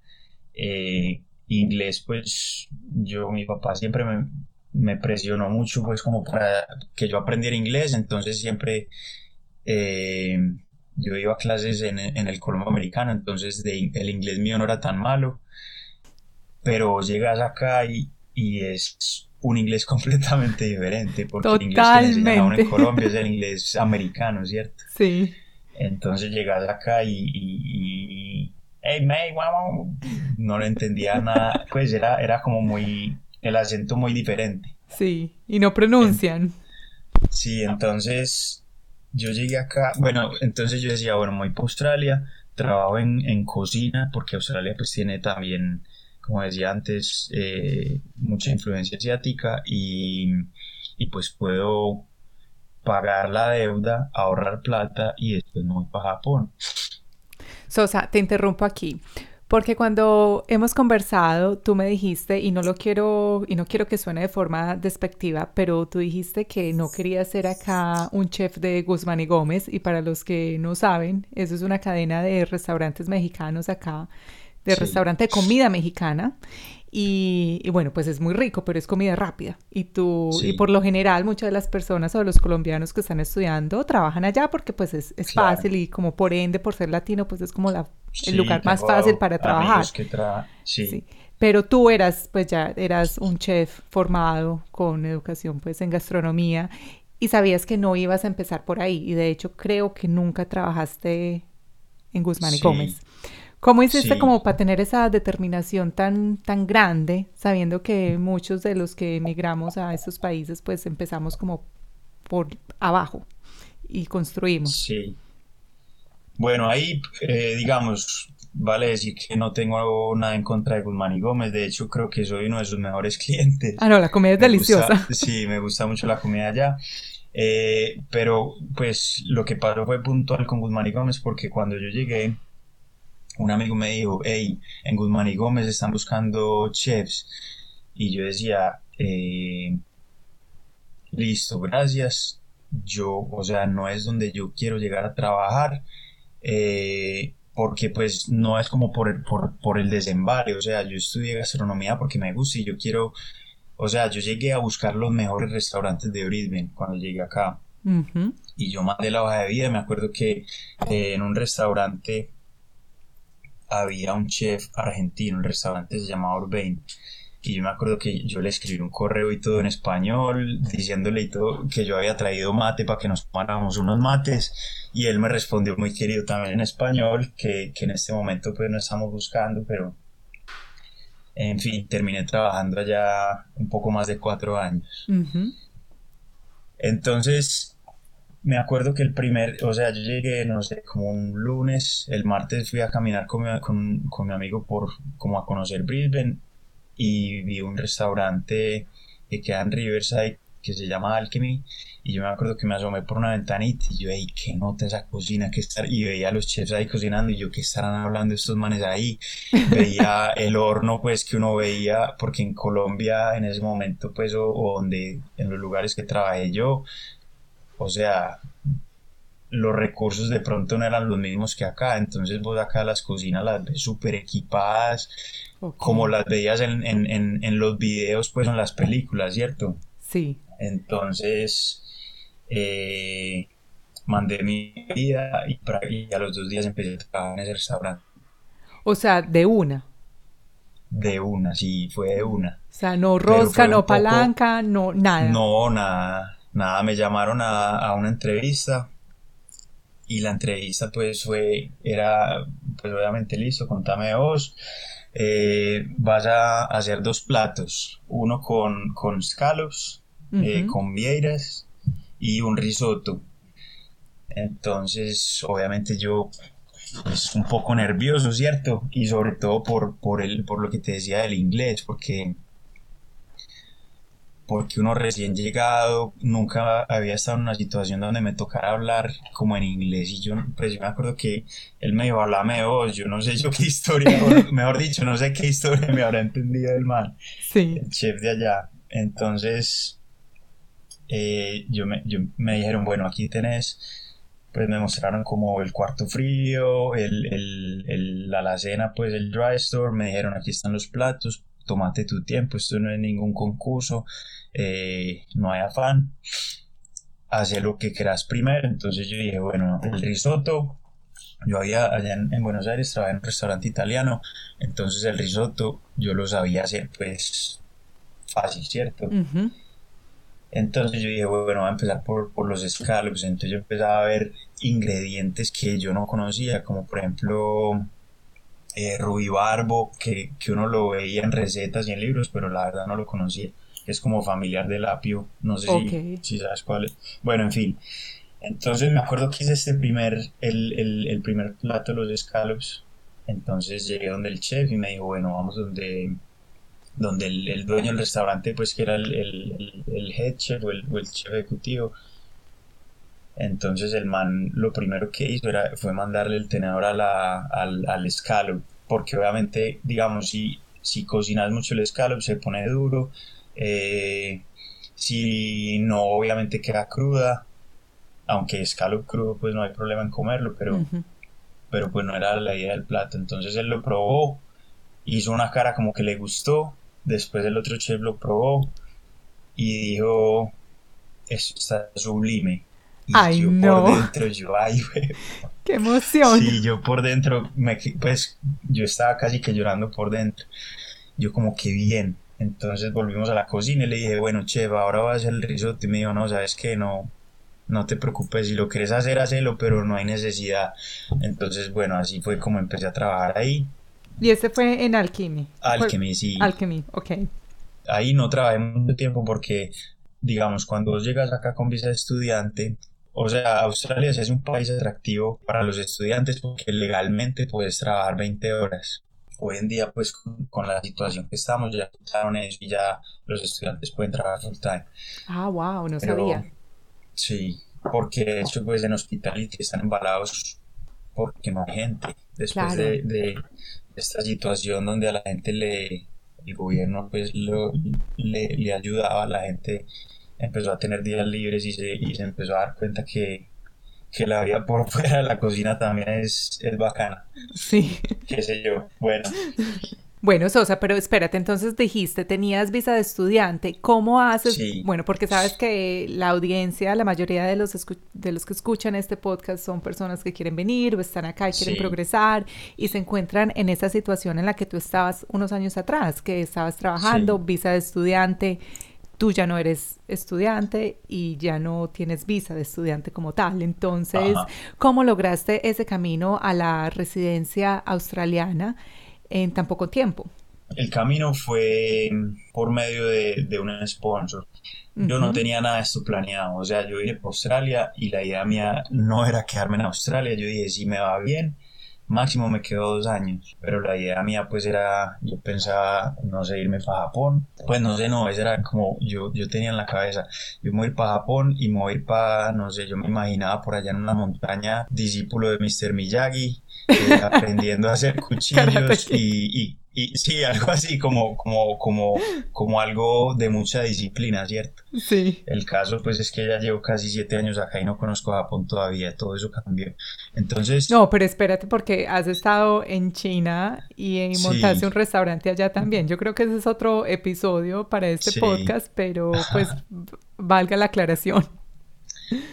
Eh, inglés, pues yo, mi papá siempre me, presionó mucho, pues como para que yo aprendiera inglés, entonces siempre eh, yo iba a clases en, el Colombo Americano, entonces el inglés mío no era tan malo, pero llegas acá y, es un inglés completamente diferente, porque el inglés que enseñan en Colombia es el inglés americano, ¿cierto? Sí. Entonces llegas acá y hey May, no le entendía nada, pues era, era como muy, el acento muy diferente. Sí, y no pronuncian. Sí, entonces yo llegué acá, bueno, entonces yo decía, bueno, voy para Australia, trabajo en, cocina, porque Australia pues tiene también, como decía antes, eh, mucha influencia asiática y, y pues puedo pagar la deuda, ahorrar plata y después me voy para Japón. Sosa, te interrumpo aquí. Porque cuando hemos conversado, tú me dijiste, y no lo quiero, y no quiero que suene de forma despectiva, pero tú dijiste que no querías ser acá un chef de Guzmán y Gómez, y para los que no saben, eso es una cadena de restaurantes mexicanos acá, de restaurante de comida mexicana. Y, bueno, pues es muy rico, pero es comida rápida. Y tú, y por lo general, muchas de las personas o los colombianos que están estudiando trabajan allá porque pues es, fácil y como por ende, por ser latino, pues es como la, el lugar más fácil para trabajar. sí. Pero tú eras, pues ya eras un chef formado con educación pues en gastronomía y sabías que no ibas a empezar por ahí. Y de hecho creo que nunca trabajaste en Guzmán y Gómez. ¿Cómo hiciste como para tener esa determinación tan, tan grande, sabiendo que muchos de los que emigramos a estos países, pues empezamos como por abajo y construimos? Sí. Bueno, ahí, eh, digamos, vale decir que no tengo nada en contra de Guzmán y Gómez, de hecho creo que soy uno de sus mejores clientes. Ah, no, la comida es deliciosa. sí, me gusta mucho la comida allá. Eh, pero pues lo que pasó fue puntual con Guzmán y Gómez porque cuando yo llegué un amigo me dijo, hey, en Guzmán y Gómez están buscando chefs. Y yo decía, eh, listo, gracias. Yo, o sea, no es donde yo quiero llegar a trabajar. Eh, porque pues no es como por el, por, el desembare, o sea, yo estudié gastronomía porque me gusta y yo quiero, o sea, yo llegué a buscar los mejores restaurantes de Brisbane cuando llegué acá. Y yo mandé la hoja de vida, me acuerdo que eh, en un restaurante había un chef argentino, un restaurante se llamaba Urbain. Y yo me acuerdo que yo le escribí un correo y todo en español, diciéndole y todo que yo había traído mate para que nos tomáramos unos mates. Y él me respondió muy querido también en español, que, que en este momento pues no estamos buscando, pero En fin, terminé trabajando allá un poco más de cuatro años. Entonces, me acuerdo que el primer, o sea, yo llegué, no sé, como un lunes, el martes fui a caminar con mi, con, con mi amigo por, como a conocer Brisbane y vi un restaurante que queda en Riverside que se llama Alchemy y yo me acuerdo que me asomé por una ventanita y yo, ey, qué nota esa cocina, que estar, y veía a los chefs ahí cocinando y yo, ¿qué estarán hablando estos manes ahí? Veía el horno, pues, que uno veía, porque en Colombia en ese momento, pues, o, donde, en los lugares que trabajé yo, o sea, los recursos de pronto no eran los mismos que acá, entonces vos acá las cocinas las ves súper equipadas, como las veías en, en, en, los videos, pues en las películas, ¿cierto? Sí. Entonces, eh, mandé mi vida y, a los dos días empecé a trabajar en ese restaurante. O sea, de una. De una, sí, fue de una. O sea, no rosca, no palanca, no nada. No, nada, nada. Me llamaron a, a una entrevista y la entrevista pues fue, era pues obviamente listo, contame vos, eh, vas a hacer dos platos, uno con, con scallops, eh, con vieiras y un risotto. Entonces, obviamente yo pues un poco nervioso, ¿cierto? Y sobre todo por, por, el, por lo que te decía del inglés, porque porque uno recién llegado, nunca había estado en una situación donde me tocara hablar como en inglés y yo, pues yo me acuerdo que él me dijo, hablame de vos, yo no sé yo qué historia, mejor dicho, no sé qué historia me habrá entendido el man, sí. el chef de allá. Entonces, eh, yo, me, yo me dijeron, bueno, aquí tenés, pues me mostraron como el cuarto frío, el, el, el, la alacena, pues el dry store, me dijeron, aquí están los platos, tómate tu tiempo, esto no es ningún concurso, eh, no hay afán, haz lo que quieras primero. Entonces yo dije, bueno, el risotto, yo había allá en, Buenos Aires trabajé en un restaurante italiano, entonces el risotto yo lo sabía hacer pues fácil, ¿cierto? Entonces yo dije, bueno, voy a empezar por, por los escalopes. Entonces yo empezaba a ver ingredientes que yo no conocía, como por ejemplo eh, rubibarbo, que, que uno lo veía en recetas y en libros, pero la verdad no lo conocía. Es como familiar del apio, no sé si, si, sabes cuál es. Bueno, en fin. Entonces me acuerdo que hice este primer, el, el, el primer plato de los scallops. Entonces llegué donde el chef y me dijo, bueno, vamos donde, donde el, el dueño del restaurante, pues que era el, el, el head chef o el, o el chef ejecutivo. Entonces el man lo primero que hizo era, fue mandarle el tenedor a la, al, al scallop, porque obviamente, digamos, si, si cocinas mucho el scallop se pone duro, eh, si no, obviamente queda cruda, aunque scallop crudo, pues no hay problema en comerlo, pero, pero pues no era la idea del plato. Entonces él lo probó, hizo una cara como que le gustó, después el otro chef lo probó y dijo, esto está sublime ay, yo no. por dentro, yo, ay, güey. Qué emoción. Sí, yo por dentro, me, pues yo estaba casi que llorando por dentro. Yo como que bien. Entonces volvimos a la cocina y le dije, bueno, chef, ahora va a hacer el risotto. Y me dijo, no, sabes que no, no te preocupes, si lo quieres hacer, hazlo, pero no hay necesidad. Entonces, bueno, así fue como empecé a trabajar ahí. ¿Y ese fue en Alchemy? Alchemy, sí. Alchemy, ok. Ahí no trabajé mucho tiempo porque, digamos, cuando vos llegas acá con visa de estudiante, o sea, Australia es un país atractivo para los estudiantes porque legalmente puedes trabajar 20 horas. Hoy en día, pues con, la situación que estamos, ya quitaron eso y ya los estudiantes pueden trabajar full time. Ah, wow, no sabía. Sí, porque de hecho, pues en hospitality están embalados porque no hay gente. Después de, de, esta situación donde a la gente le, el gobierno pues lo, le, le ayudaba a la gente empezó a tener días libres y se, y se empezó a dar cuenta que, que la vida por fuera de la cocina también es, es bacana. Sí. Qué sé yo. Bueno. Bueno, Sosa, pero espérate, entonces dijiste, tenías visa de estudiante, ¿cómo haces? Bueno, porque sabes que la audiencia, la mayoría de los, de los que escuchan este podcast son personas que quieren venir o están acá y quieren progresar y se encuentran en esa situación en la que tú estabas unos años atrás, que estabas trabajando, visa de estudiante, tú ya no eres estudiante y ya no tienes visa de estudiante como tal. Entonces, ¿cómo lograste ese camino a la residencia australiana en tan poco tiempo? el camino fue por medio de, de un sponsor. Yo no tenía nada de esto planeado, o sea, yo iré a Australia y la idea mía no era quedarme en Australia, yo dije, si me va bien, máximo me quedo dos años, pero la idea mía pues era, yo pensaba, no sé, irme para Japón, pues no sé, no, esa era como yo, yo tenía en la cabeza, yo me voy a ir para Japón y me voy a ir para, no sé, yo me imaginaba por allá en una montaña, discípulo de Mr. Miyagi, eh, aprendiendo a hacer cuchillos y, y y sí, algo así como, como, como, como algo de mucha disciplina, ¿cierto? Sí. El caso, pues, es que ya llevo casi siete años acá y no conozco Japón todavía, todo eso cambió. Entonces... No, pero espérate porque has estado en China y montaste un restaurante allá también. Yo creo que ese es otro episodio para este podcast, pero pues valga la aclaración.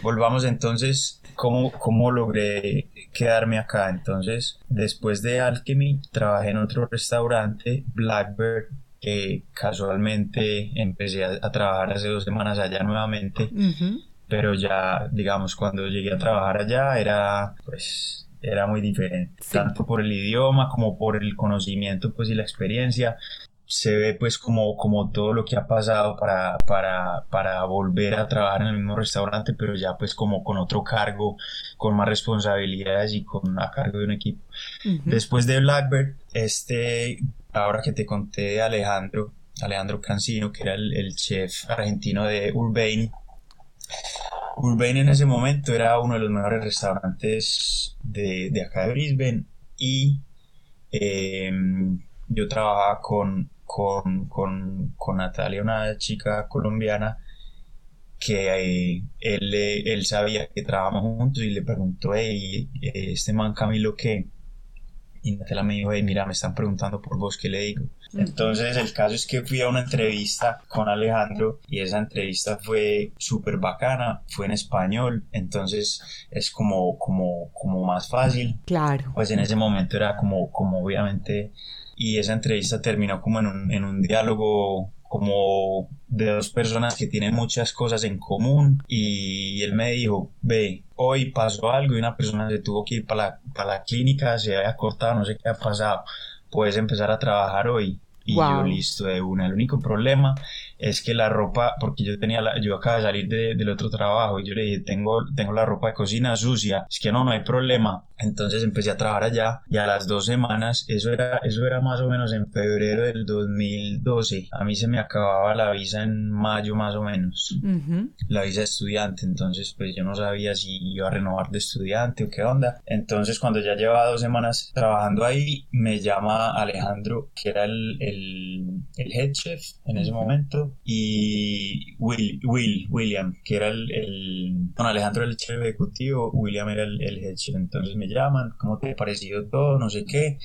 Volvamos entonces cómo, cómo logré quedarme acá. Entonces, después de Alchemy, trabajé en otro restaurante, Blackbird, que casualmente empecé a, trabajar hace dos semanas allá nuevamente. Pero ya, digamos, cuando llegué a trabajar allá era, pues, era muy diferente, tanto por el idioma como por el conocimiento, pues, y la experiencia se ve pues como, como todo lo que ha pasado para, para, para volver a trabajar en el mismo restaurante, pero ya pues como con otro cargo, con más responsabilidades y con a cargo de un equipo. Después de Blackbird, este, ahora que te conté de Alejandro, Alejandro Cancino, que era el, chef argentino de Urbane, Urbane en ese momento era uno de los mejores restaurantes de, de acá de Brisbane y em, yo trabajaba con con, con, con Natalia, una chica colombiana, que él, él sabía que trabajamos juntos y le preguntó, hey, este man Camilo, ¿qué? Y Natalia me dijo, hey, mira, me están preguntando por vos, ¿qué le digo? Entonces el caso es que fui a una entrevista con Alejandro y esa entrevista fue súper bacana, fue en español, entonces es como, como, como más fácil. Claro. Pues en ese momento era como, como obviamente y esa entrevista terminó como en un, en un diálogo como de dos personas que tienen muchas cosas en común y él me dijo, ve, hoy pasó algo y una persona se tuvo que ir para la, para la clínica, se había cortado, no sé qué ha pasado, puedes empezar a trabajar hoy. Y yo listo de una. El único problema es que la ropa, porque yo tenía la, yo acabo de salir de, del otro trabajo y yo le dije, tengo, tengo la ropa de cocina sucia, es que no, no hay problema. Entonces empecé a trabajar allá y a las dos semanas, eso era, eso era más o menos en febrero del 2012. A mí se me acababa la visa en mayo más o menos, la visa de estudiante, entonces pues yo no sabía si iba a renovar de estudiante o qué onda. Entonces cuando ya llevaba dos semanas trabajando ahí, me llama Alejandro, que era el, el, el head chef en ese momento y Will, Will, William, que era el, el bueno, Alejandro era el chef ejecutivo, William era el, el head chef, entonces me llaman, ¿cómo te ha parecido todo? No sé qué.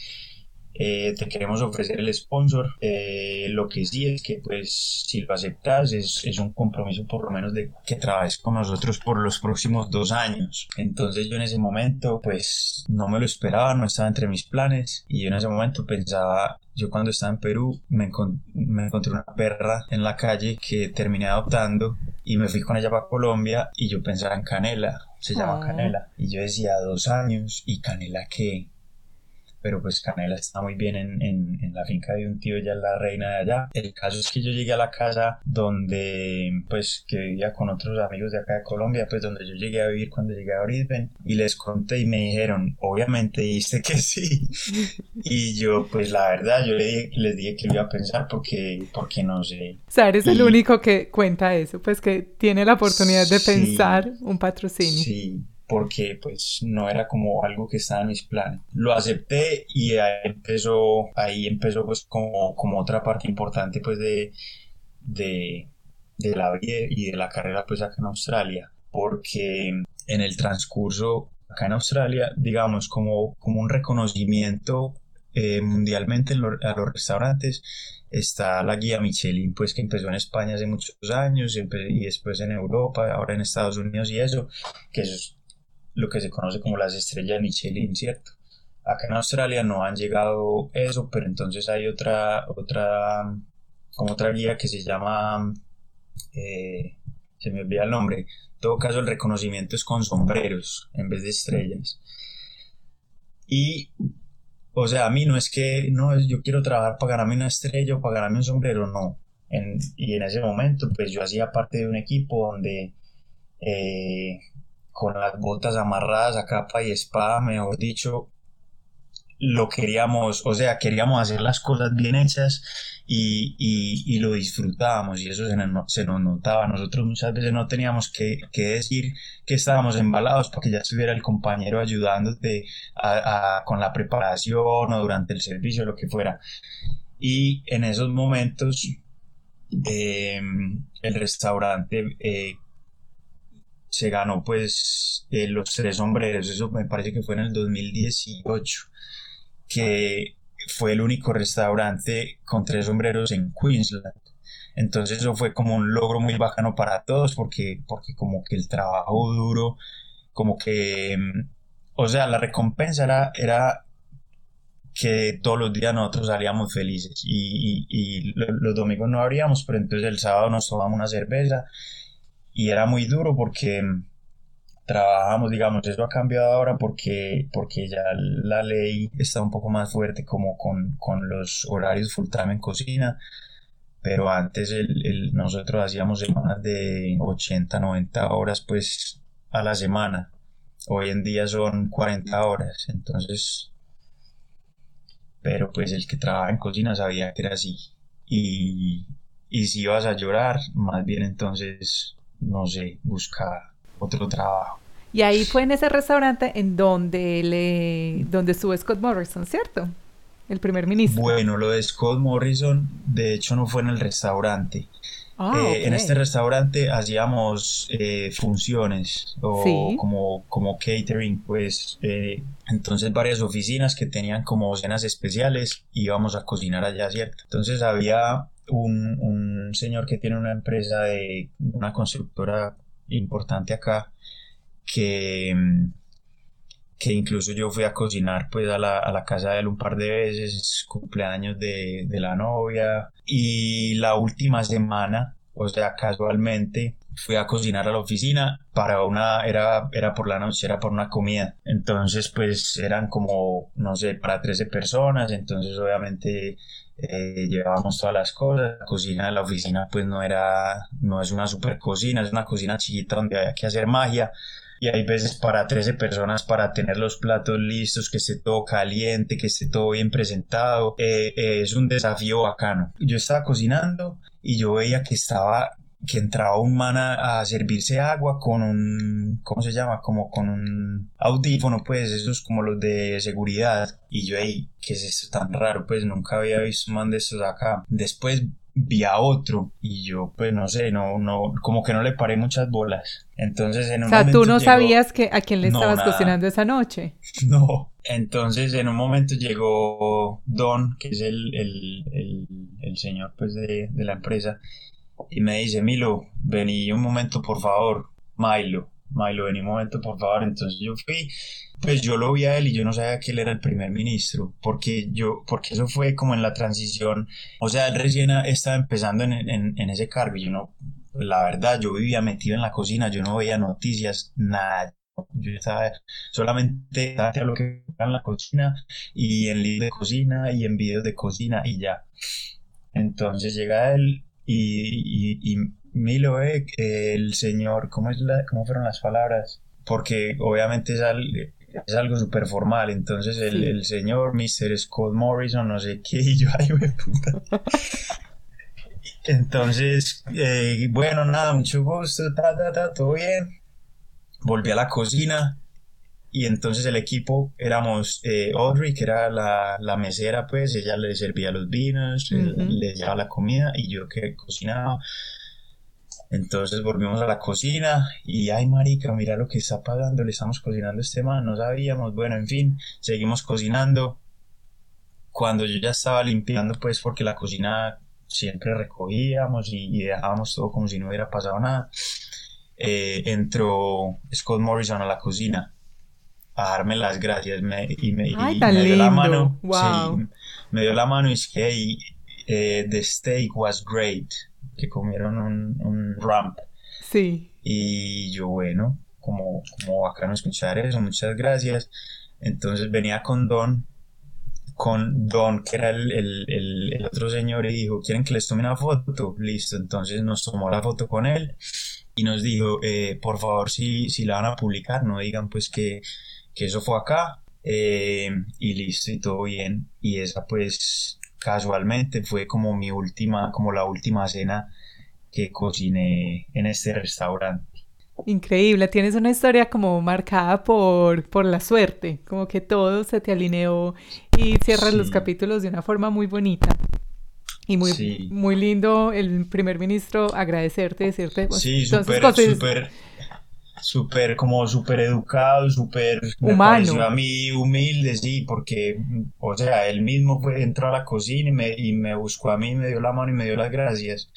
Eh, te queremos ofrecer el sponsor. Eh, lo que sí es que, pues, si lo aceptas, es, es, un compromiso por lo menos de que trabajes con nosotros por los próximos dos años. Entonces yo en ese momento, pues, no me lo esperaba, no estaba entre mis planes y yo en ese momento pensaba, yo cuando estaba en Perú me, me encontré una perra en la calle que terminé adoptando y me fui con ella para Colombia y yo pensaba en Canela, se llama ah. Canela. Y yo decía dos años y Canela qué, pero pues Canela está muy bien en, en, en, la finca de un tío, ella es la reina de allá. El caso es que yo llegué a la casa donde, pues, que vivía con otros amigos de acá de Colombia, pues donde yo llegué a vivir cuando llegué a Brisbane, y les conté y me dijeron, obviamente dijiste que sí. y yo, pues la verdad, yo les dije que lo iba a pensar porque, porque no sé. O sea, eres el único que cuenta eso, pues que tiene la oportunidad de pensar un patrocinio. Sí porque pues no era como algo que estaba en mis planes. Lo acepté y ahí empezó, ahí empezó pues como, como otra parte importante pues de, de, de la vida y de la carrera pues acá en Australia, porque en el transcurso acá en Australia, digamos, como, como un reconocimiento eh, mundialmente a los restaurantes, está la guía Michelin, pues que empezó en España hace muchos años y después en Europa, ahora en Estados Unidos y eso, que eso lo que se conoce como las estrellas Michelin, ¿cierto? Acá en Australia no han llegado eso, pero entonces hay otra, otra, como otra guía que se llama, eh, se me olvida el nombre. En todo caso, el reconocimiento es con sombreros en vez de estrellas. Y o sea, a mí no es que, no, yo quiero trabajar para ganarme una estrella o para ganarme un sombrero, no. y en ese momento, pues yo hacía parte de un equipo donde eh, con las botas amarradas a capa y espada, mejor dicho, lo queríamos, o sea, queríamos hacer las cosas bien hechas y, y, lo disfrutábamos y eso se nos, se nos, notaba. Nosotros muchas veces no teníamos que, que, decir que estábamos embalados porque ya estuviera el compañero ayudándote con la preparación o durante el servicio, lo que fuera. Y en esos momentos em, el restaurante eh, se ganó pues eh, los tres sombreros, eso me parece que fue en el 2018, que fue el único restaurante con tres sombreros en Queensland. Entonces eso fue como un logro muy bacano para todos porque, porque como que el trabajo duro, como que, o sea, la recompensa era, era que todos los días nosotros salíamos felices y, y, los domingos no abríamos, pero entonces el sábado nos tomamos una cerveza y era muy duro porque trabajamos, digamos, eso ha cambiado ahora porque, porque ya la ley está un poco más fuerte como con, con los horarios full time en cocina, pero antes nosotros hacíamos semanas de 80, 90 horas pues a la semana, hoy en día son 40 horas, entonces, pero pues el que trabaja en cocina sabía que era así, y, y si ibas a llorar, más bien entonces no sé, buscar otro trabajo. Y ahí fue en ese restaurante en donde le donde estuvo Scott Morrison, ¿cierto? El primer ministro. Bueno, lo de Scott Morrison, de hecho, no fue en el restaurante. Ah, eh, en este restaurante hacíamos eh, funciones o como, como catering, pues eh, entonces varias oficinas que tenían como cenas especiales íbamos a cocinar allá, ¿cierto? Entonces había un, un señor que tiene una empresa de una constructora importante acá que, que incluso yo fui a cocinar pues a la, a la casa de él un par de veces, cumpleaños de, de la novia y la última semana, o sea, casualmente fui a cocinar a la oficina para una, era, era por la noche, era por una comida. Entonces, pues eran como, no sé, para 13 personas. Entonces, obviamente, eh, llevábamos todas las cosas. La cocina de la oficina, pues no era, no es una super cocina, es una cocina chiquita donde había que hacer magia. Y hay veces para 13 personas para tener los platos listos, que esté todo caliente, que esté todo bien presentado. Eh, eh, es un desafío bacano. Yo estaba cocinando y yo veía que estaba que entraba un man a, servirse agua con un, ¿cómo se llama? Como con un audífono, pues, esos como los de seguridad. Y yo, ahí, ¿qué es esto tan raro? Pues nunca había visto un man de estos acá. Después vi a otro y yo, pues, no sé, no, no, como que no le paré muchas bolas. Entonces, en un O sea, tú no sabías que a quién le estabas cocinando esa noche. No. Entonces, en un momento llegó Don, que es el, el, el, el señor, pues, de, de la empresa y me dice, Milo, vení un momento por favor, Milo, Milo, vení un momento por favor. Entonces yo fui, pues yo lo vi a él y yo no sabía que él era el primer ministro, porque yo, porque eso fue como en la transición, o sea, él recién estaba empezando en, en, en ese cargo y yo no, la verdad, yo vivía metido en la cocina, yo no veía noticias, nada, yo estaba solamente a lo que en la cocina y en libros de cocina y en videos de cocina y ya. Entonces llega él y, y, Milo, eh, el señor, ¿cómo, es la, ¿cómo fueron las palabras? Porque obviamente es, es algo súper formal, entonces el, el, señor Mr. Scott Morrison, no sé qué, y yo, ay, puta. Entonces, eh, bueno, nada, mucho gusto, ta, ta, ta, todo bien. Volví a la cocina y entonces el equipo éramos eh, Audrey, que era la, la, mesera, pues ella le servía los vinos, le llevaba la comida y yo que cocinaba. Entonces volvimos a la cocina y ay marica, mira lo que está pasando, le estamos cocinando este man, no sabíamos, bueno, en fin, seguimos cocinando. Cuando yo ya estaba limpiando, pues porque la cocina siempre recogíamos y, dejábamos todo como si no hubiera pasado nada, eh, entró Scott Morrison a la cocina a darme las gracias me, y me, dio la mano. me dio la mano y es que eh, the steak was great, que comieron un, un ramp. Sí. Y yo, bueno, como, como bacano escuchar eso, muchas gracias. Entonces venía con Don con Don, que era el, el, el, otro señor, y dijo, ¿quieren que les tome una foto? Listo, entonces nos tomó la foto con él y nos dijo, eh, por favor, si, si la van a publicar, no digan pues que, que eso fue acá, eh, y listo, y todo bien, y esa pues casualmente fue como mi última, como la última cena que cociné en este restaurante. Increíble, tienes una historia como marcada por, por la suerte, como que todo se te alineó y cierras los capítulos de una forma muy bonita. Y muy, muy lindo el primer ministro agradecerte, decirte... Pues, sí, súper, súper, súper, como súper educado, súper... Humano. a mí humilde, sí, porque, o sea, él mismo fue, entró a la cocina y me, y me buscó a mí, me dio la mano y me dio las gracias.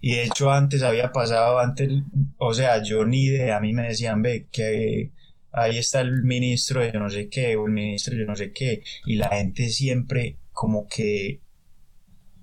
Y de hecho antes había pasado, antes, o sea, yo ni de, a mí me decían, ve, que ahí está el ministro de yo no sé qué, o el ministro de yo no sé qué, y la gente siempre como que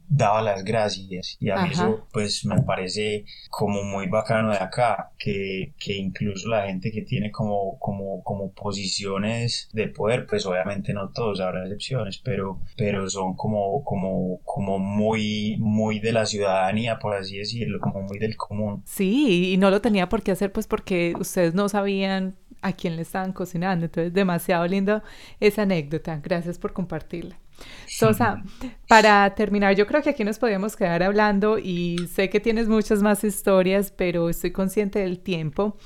daba las gracias. Y a mí eso pues me parece como muy bacano de acá que, que, incluso la gente que tiene como, como, como posiciones de poder pues obviamente no todos habrá excepciones pero, pero son como, como, como muy, muy de la ciudadanía por así decirlo como muy del común. Sí y no lo tenía por qué hacer pues porque ustedes no sabían a quién le estaban cocinando. Entonces demasiado lindo esa anécdota. Gracias por compartirla Sosa, para terminar, yo creo que aquí nos podemos quedar hablando y sé que tienes muchas más historias, pero estoy consciente del tiempo.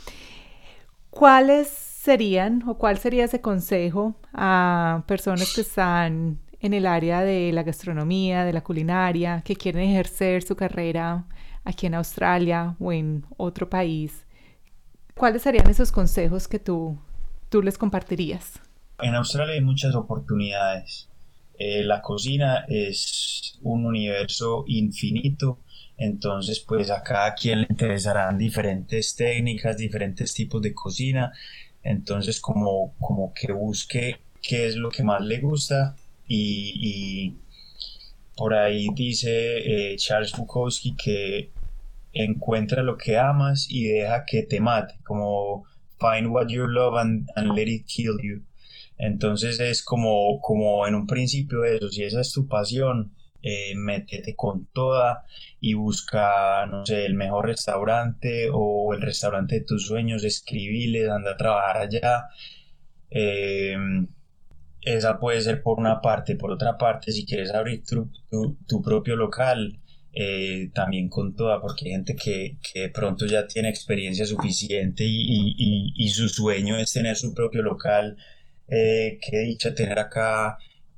¿Cuáles serían o cuál sería ese consejo a personas que están en el área de la gastronomía, de la culinaria, que quieren ejercer su carrera aquí en Australia o en otro país? ¿Cuáles serían esos consejos que tú, tú les compartirías? En Australia hay muchas oportunidades eh, la cocina es un universo infinito, entonces pues a cada quien le interesarán diferentes técnicas, diferentes tipos de cocina, entonces como, como que busque qué es lo que más le gusta. Y, por ahí dice eh, Charles Bukowski que encuentra lo que amas y deja que te mate, como find what you love and let it kill you. Entonces es como, como en un principio eso, si esa es tu pasión, eh, métete con toda y busca, no sé, el mejor restaurante o el restaurante de tus sueños, escribiles, anda a trabajar allá. Eh, esa puede ser por una parte, por otra parte, si quieres abrir tu, propio local, eh, también con toda, porque hay gente que, que, de pronto ya tiene experiencia suficiente y, y, y, su sueño es tener su propio local eh, qué dicha tener acá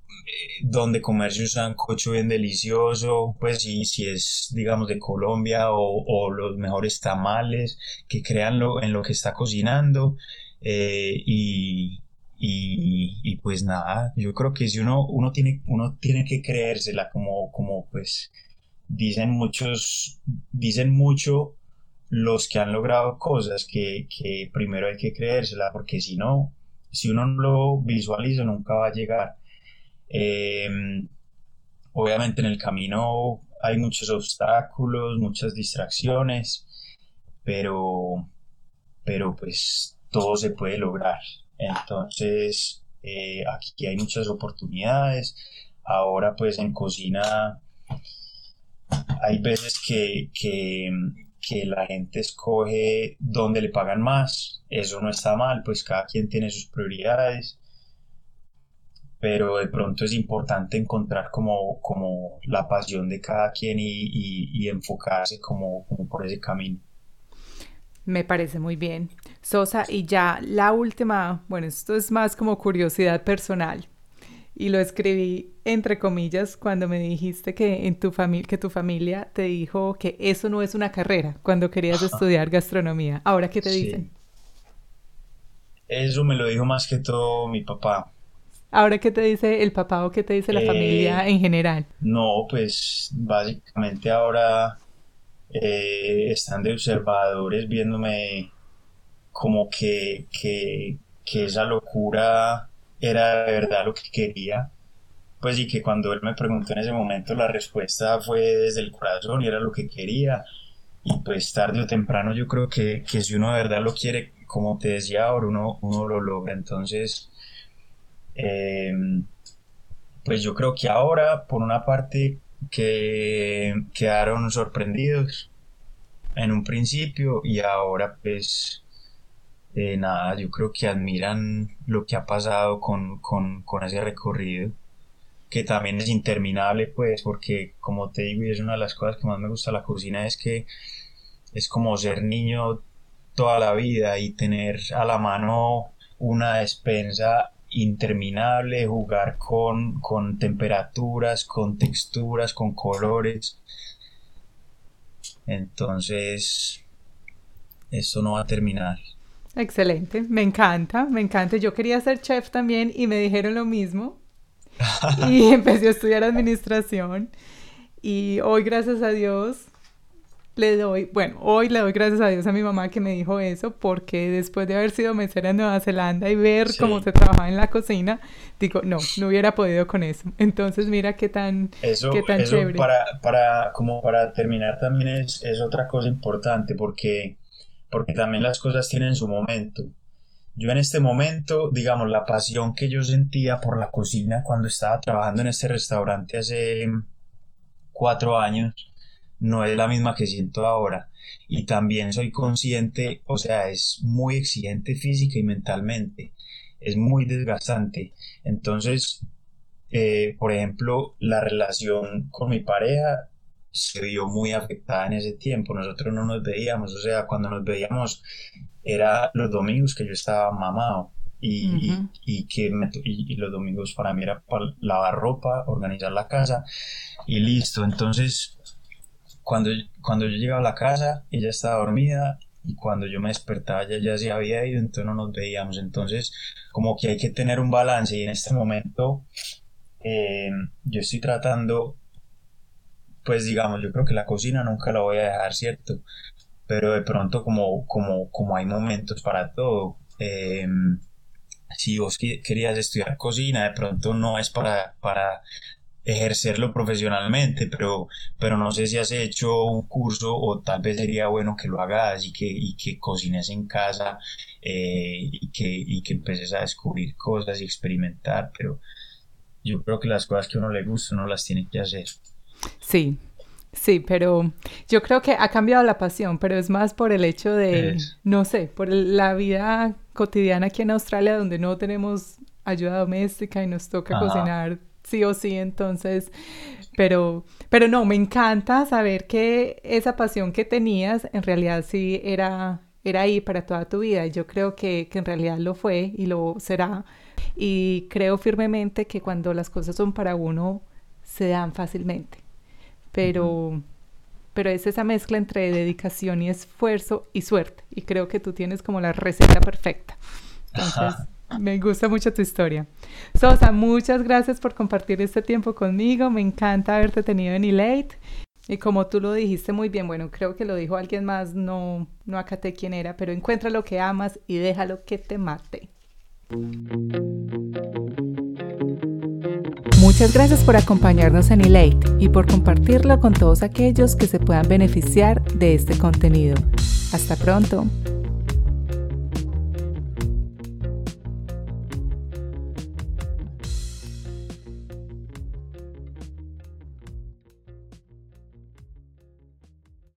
eh, donde comerse un sancocho bien delicioso, pues si, es, digamos, de Colombia o, los mejores tamales, que crean lo, en lo que está cocinando. Eh, y, y, pues nada, yo creo que si uno, uno, tiene, uno tiene que creérsela, como, como pues dicen muchos, dicen mucho los que han logrado cosas, que, que primero hay que creérsela, porque si no, si uno no lo visualiza nunca va a llegar. Eh, obviamente en el camino hay muchos obstáculos, muchas distracciones, pero, pero pues todo se puede lograr. Entonces eh, aquí hay muchas oportunidades. Ahora pues en cocina hay veces que, que que la gente escoge dónde le pagan más. Eso no está mal, pues cada quien tiene sus prioridades. Pero de pronto es importante encontrar como, como la pasión de cada quien y, enfocarse como, como por ese camino. Me parece muy bien. Sosa, y ya la última, bueno, esto es más como curiosidad personal y lo escribí entre comillas cuando me dijiste que en tu familia que tu familia te dijo que eso no es una carrera cuando querías estudiar gastronomía. Ahora qué te dicen? Eso me lo dijo más que todo mi papá. Ahora qué te dice el papá o qué te dice la familia eh, en general? No, pues básicamente ahora eh, están de observadores viéndome como que, que, que esa locura era de verdad lo que quería. Pues y que cuando él me preguntó en ese momento la respuesta fue desde el corazón y era lo que quería. Y pues tarde o temprano yo creo que, que si uno de verdad lo quiere, como te decía ahora, uno, uno lo logra. Entonces, em, pues yo creo que ahora, por una parte, que quedaron sorprendidos en un principio y ahora pues eh, nada, yo creo que admiran lo que ha pasado con, con, con ese recorrido que también es interminable, pues, porque como te digo, y es una de las cosas que más me gusta de la cocina, es que es como ser niño toda la vida y tener a la mano una despensa interminable, jugar con, con temperaturas, con texturas, con colores. Entonces, esto no va a terminar. Excelente, me encanta, me encanta. Yo quería ser chef también y me dijeron lo mismo. y empecé a estudiar administración. Y hoy, gracias a Dios, le doy, bueno, hoy le doy gracias a Dios a mi mamá que me dijo eso, porque después de haber sido mesera en Nueva Zelanda y ver cómo se trabajaba en la cocina, digo, no, no hubiera podido con eso. Entonces, mira qué tan, qué tan chévere. Para, para, como para terminar también es, es otra cosa importante, porque, porque también las cosas tienen su momento. Yo en este momento, digamos, la pasión que yo sentía por la cocina cuando estaba trabajando en este restaurante hace cuatro años, no es la misma que siento ahora. Y también soy consciente, o sea, es muy exigente física y mentalmente, es muy desgastante. Entonces, eh, por ejemplo, la relación con mi pareja se vio muy afectada en ese tiempo. Nosotros no nos veíamos, o sea, cuando nos veíamos era los domingos que yo estaba mamado y, y, que y, los domingos para mí era para lavar ropa, organizar la casa y listo. Entonces, cuando, cuando yo llegaba a la casa, ella estaba dormida y cuando yo me despertaba ella ya se había ido, entonces no nos veíamos. Entonces, como que hay que tener un balance y en este momento eh, yo estoy tratando, pues digamos, yo creo que la cocina nunca la voy a dejar, ¿cierto? pero de pronto como, como, como hay momentos para todo, em, si vos querías estudiar cocina, de pronto no es para, para ejercerlo profesionalmente, pero, pero no sé si has hecho un curso o tal vez sería bueno que lo hagas y que, y que cocines en casa eh, y, que, y que empeces a descubrir cosas y experimentar, pero yo creo que las cosas que a uno le gusta uno las tiene que hacer. Sí, Sí, pero yo creo que ha cambiado la pasión, pero es más por el hecho de, no sé, por la vida cotidiana aquí en Australia donde no tenemos ayuda doméstica y nos toca cocinar sí o sí, entonces, pero, pero no, me encanta saber que esa pasión que tenías en realidad sí era, era ahí para toda tu vida. Yo creo que, que en realidad lo fue y lo será. Y creo firmemente que cuando las cosas son para uno, se dan fácilmente pero, pero es esa mezcla entre dedicación y esfuerzo y suerte. Y creo que tú tienes como la receta perfecta. Entonces, me gusta mucho tu historia. Sosa, muchas gracias por compartir este tiempo conmigo. Me encanta haberte tenido en Elate. Y como tú lo dijiste muy bien, bueno, creo que lo dijo alguien más, no, no acaté quién era, pero encuentra lo que amas y déjalo que te mate. Muchas gracias por acompañarnos en Elate y por compartirlo con todos aquellos que se puedan beneficiar de este contenido. Hasta pronto.